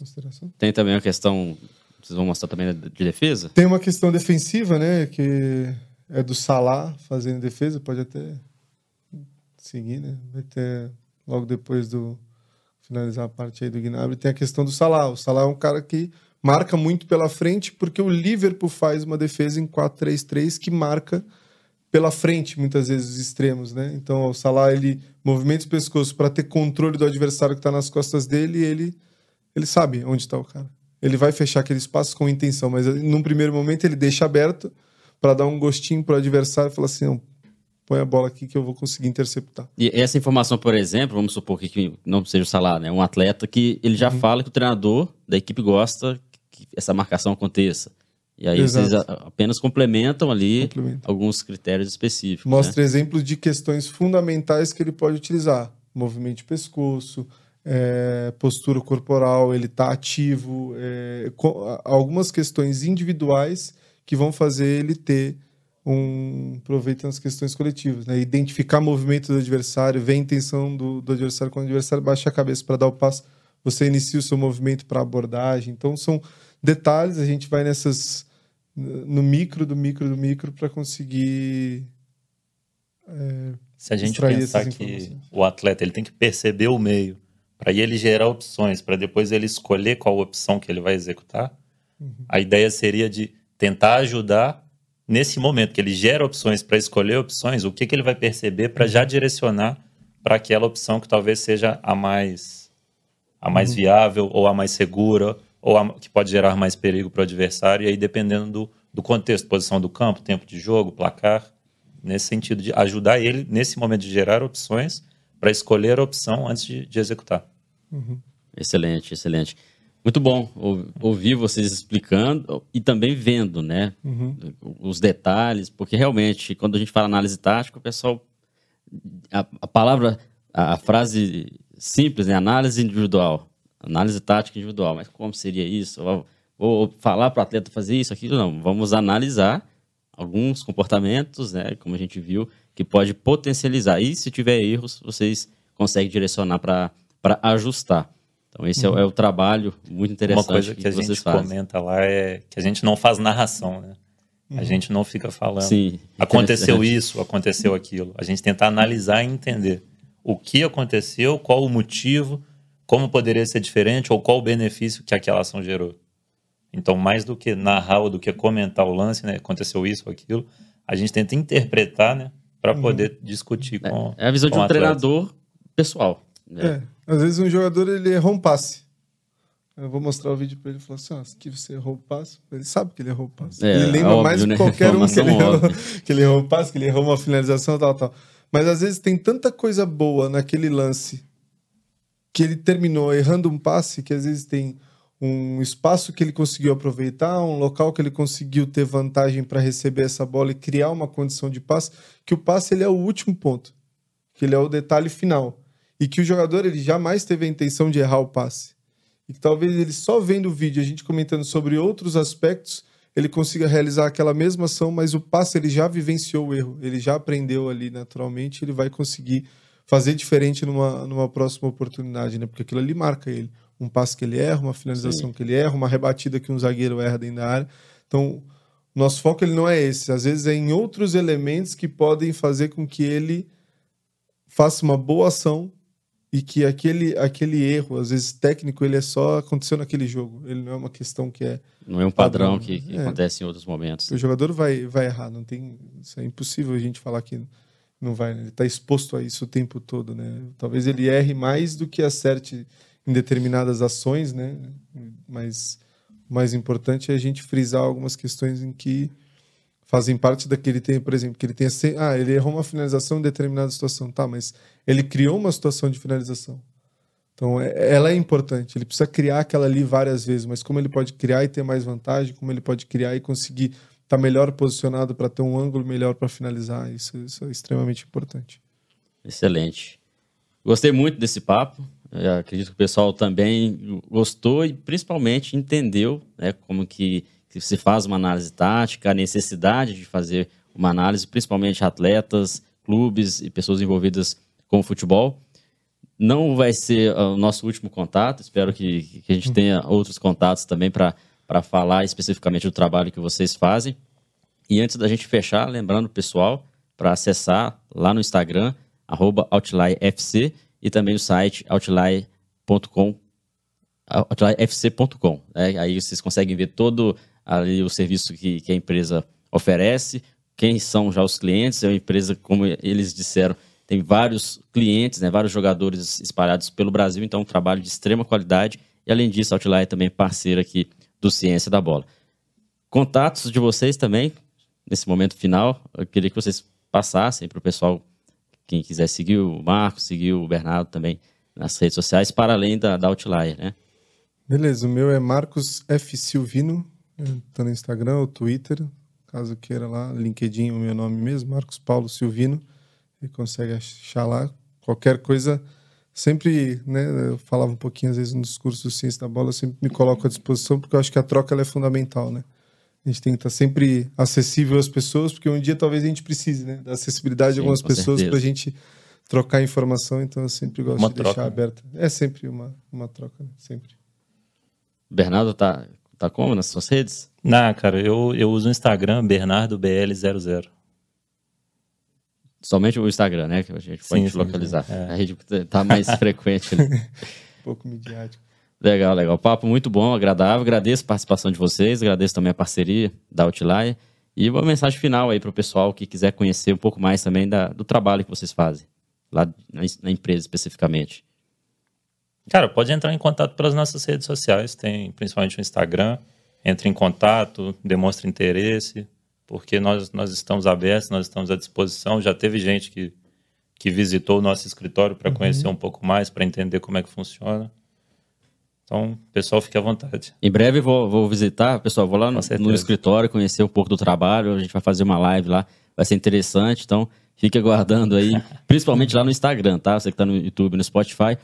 consideração? Tem também a questão vocês vão mostrar também de defesa? Tem uma questão defensiva, né? Que é do Salah fazendo defesa, pode até seguir, né? Vai ter logo depois do finalizar a parte aí do Gnabry, tem a questão do Salah. O Salah é um cara que marca muito pela frente porque o Liverpool faz uma defesa em 4-3-3 que marca pela frente, muitas vezes, os extremos, né? Então, o Salah, ele movimenta o pescoço para ter controle do adversário que está nas costas dele e ele, ele sabe onde está o cara. Ele vai fechar aquele espaço com intenção, mas num primeiro momento ele deixa aberto para dar um gostinho pro adversário e falar assim, não, põe a bola aqui que eu vou conseguir interceptar. E essa informação, por exemplo, vamos supor que não seja o Salah, né? Um atleta que ele já uhum. fala que o treinador da equipe gosta que essa marcação aconteça. E aí Exato. vocês apenas complementam ali alguns critérios específicos. Mostra né? exemplos de questões fundamentais que ele pode utilizar. Movimento de pescoço, é, postura corporal, ele está ativo, é, algumas questões individuais que vão fazer ele ter um proveito nas questões coletivas. Né? Identificar movimento do adversário, ver a intenção do, do adversário, quando o adversário baixa a cabeça para dar o passo, você inicia o seu movimento para abordagem. Então, são detalhes, a gente vai nessas no micro do micro do micro para conseguir é, se a gente pensar que o atleta ele tem que perceber o meio para ele gerar opções para depois ele escolher qual opção que ele vai executar uhum. a ideia seria de tentar ajudar nesse momento que ele gera opções para escolher opções o que, que ele vai perceber para já direcionar para aquela opção que talvez seja a mais a mais uhum. viável ou a mais segura ou a, que pode gerar mais perigo para o adversário, e aí dependendo do, do contexto, posição do campo, tempo de jogo, placar, nesse sentido de ajudar ele nesse momento de gerar opções para escolher a opção antes de, de executar. Uhum. Excelente, excelente. Muito bom ouvir vocês explicando e também vendo, né, uhum. os detalhes, porque realmente quando a gente fala análise tática, o pessoal a, a palavra, a, a frase simples, né, análise individual, Análise tática individual, mas como seria isso? Vou falar para o atleta fazer isso, aquilo? Não, vamos analisar alguns comportamentos, né, como a gente viu, que pode potencializar. E se tiver erros, vocês conseguem direcionar para ajustar. Então, esse uhum. é, é, o trabalho muito interessante Uma coisa que, que a gente fazem. comenta lá é que a gente não faz narração, né? Uhum. A gente não fica falando. Sim, aconteceu isso, aconteceu aquilo. A gente tenta analisar e entender o que aconteceu, qual o motivo, como poderia ser diferente ou qual o benefício que aquela ação gerou. Então, mais do que narrar ou do que comentar o lance, né, aconteceu isso ou aquilo, a gente tenta interpretar, né, para uhum. poder uhum. discutir com É a visão de um treinador pessoal. Né? É, às vezes um jogador ele errou um passe. Eu vou mostrar o vídeo para ele e falar assim: ó, que você errou o passe. Ele sabe que ele errou o passe. É, ele lembra óbvio, mais né? qualquer um que ele, errou, que ele errou o passe, que ele errou uma finalização, tal, tal. Mas às vezes tem tanta coisa boa naquele lance que ele terminou errando um passe que às vezes tem um espaço que ele conseguiu aproveitar, um local que ele conseguiu ter vantagem para receber essa bola e criar uma condição de passe, que o passe ele é o último ponto, que ele é o detalhe final e que o jogador ele jamais teve a intenção de errar o passe. E que talvez ele só vendo o vídeo, a gente comentando sobre outros aspectos, ele consiga realizar aquela mesma ação, mas o passe ele já vivenciou o erro, ele já aprendeu ali naturalmente, ele vai conseguir fazer diferente numa, numa próxima oportunidade, né? Porque aquilo ali marca ele. Um passe que ele erra, uma finalização Sim. que ele erra, uma rebatida que um zagueiro erra dentro da área. Então, nosso foco ele não é esse. Às vezes é em outros elementos que podem fazer com que ele faça uma boa ação e que aquele, aquele erro, às vezes técnico, ele é só aconteceu naquele jogo. Ele não é uma questão que é. Não é um padrão, padrão que, que é. acontece em outros momentos. O jogador vai, vai errar, não tem. Isso é impossível a gente falar que não vai, né? ele está exposto a isso o tempo todo, né? Talvez ele erre mais do que acerte em determinadas ações, né? Mas o mais importante é a gente frisar algumas questões em que fazem parte daquele tempo, por exemplo, que ele tenha ah, ele errou uma finalização em determinada situação, tá, mas ele criou uma situação de finalização. Então, é, ela é importante. Ele precisa criar aquela ali várias vezes, mas como ele pode criar e ter mais vantagem, como ele pode criar e conseguir tá melhor posicionado para ter um ângulo melhor para finalizar. Isso, isso, é extremamente importante. Excelente. Gostei muito desse papo. Eu acredito que o pessoal também gostou e principalmente entendeu né, como que, que se faz uma análise tática, a necessidade de fazer uma análise, principalmente atletas, clubes e pessoas envolvidas com o futebol. Não vai ser o nosso último contato, espero que, que a gente uhum. tenha outros contatos também para para falar especificamente do trabalho que vocês fazem. E antes da gente fechar, lembrando o pessoal para acessar lá no Instagram, OutlineFC e também o site outline.com, outlinefc.com. Né? Aí vocês conseguem ver todo ali o serviço que, que a empresa oferece, quem são já os clientes. É uma empresa, como eles disseram, tem vários clientes, né, vários jogadores espalhados pelo Brasil, então é um trabalho de extrema qualidade. E além disso, a Outlier é também parceira aqui do Ciência da Bola. Contatos de vocês também, nesse momento final, eu queria que vocês passassem para o pessoal, quem quiser seguir o Marcos, seguir o Bernardo também nas redes sociais, para além da, da Outlier, né? Beleza, o meu é Marcos F. Silvino, tá no Instagram, ou Twitter, caso queira lá, LinkedIn, o meu nome mesmo, Marcos Paulo Silvino e consegue achar lá. Qualquer coisa, sempre, né, eu falava um pouquinho às vezes nos cursos do Ciência da Bola, eu sempre me coloco à disposição, porque eu acho que a troca é fundamental, né? A gente tem que estar sempre acessível às pessoas, porque um dia talvez a gente precise, né, da acessibilidade Sim, de algumas pessoas para a gente trocar informação, então eu sempre gosto uma de troca. deixar aberta. É sempre uma, uma troca, né? sempre. Bernardo tá, tá como nas suas redes? Não, cara, eu, eu uso o Instagram, BernardoBL00. Somente o Instagram, né? Que a gente pode sim, sim, localizar. É. A rede está mais frequente. Né? um pouco midiático. Legal, legal. Papo muito bom, agradável. Agradeço a participação de vocês, agradeço também a parceria da Outlier. E uma mensagem final aí para o pessoal que quiser conhecer um pouco mais também da, do trabalho que vocês fazem, lá na, na, empresa especificamente. Cara, pode entrar em contato pelas nossas redes sociais, tem principalmente o Instagram. Entre em contato, demonstre interesse, porque nós, nós estamos abertos, nós estamos à disposição. Já teve gente que, que visitou o nosso escritório para uhum. conhecer um pouco mais, para entender como é que funciona. Então, pessoal, fique à vontade. Em breve vou, vou visitar, pessoal, vou lá no, no, escritório conhecer um pouco do trabalho, a gente vai fazer uma live lá, vai ser interessante, então fique aguardando aí, principalmente lá no Instagram, tá? Você que está no YouTube, no Spotify,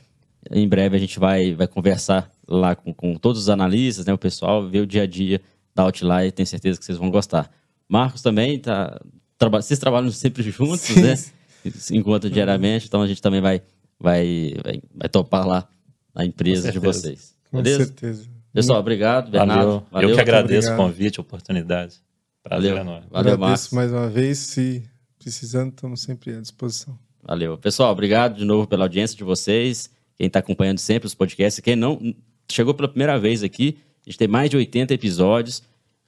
em breve a gente vai, vai conversar lá com, com todos os analistas, né, o pessoal, ver o dia a dia da Outlier, tenho certeza que vocês vão gostar. Marcos também tá. Traba, vocês trabalham sempre juntos, Sim. né? Se encontram diariamente, então a gente também vai, vai, vai, vai topar lá na empresa de vocês. Com Beleza? certeza. Pessoal, obrigado, Bernardo. Valeu. Valeu. Eu que agradeço o convite, a oportunidade. Prazer Valeu. enorme. Valeu, agradeço Marcos. mais uma vez. Se precisando, estamos sempre à disposição. Valeu. Pessoal, obrigado de novo pela audiência de vocês. Quem está acompanhando sempre os podcasts. Quem não chegou pela primeira vez aqui, a gente tem mais de 80 episódios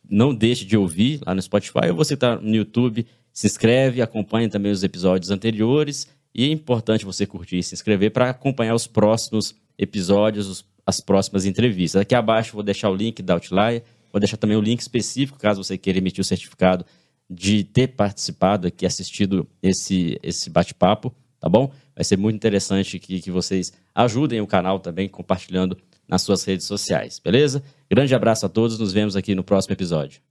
não deixe de ouvir lá no Spotify ou você está no YouTube, se inscreve, acompanha também os episódios anteriores. E é importante você curtir e se inscrever para acompanhar os próximos episódios, os, as próximas entrevistas. Aqui abaixo vou deixar o link da Outlier, vou deixar também o link específico, caso você queira emitir o certificado de ter participado aqui, assistido esse, esse bate-papo, tá bom? Vai ser muito interessante que, que vocês ajudem o canal também compartilhando nas suas redes sociais, beleza? Grande abraço a todos, nos vemos aqui no próximo episódio.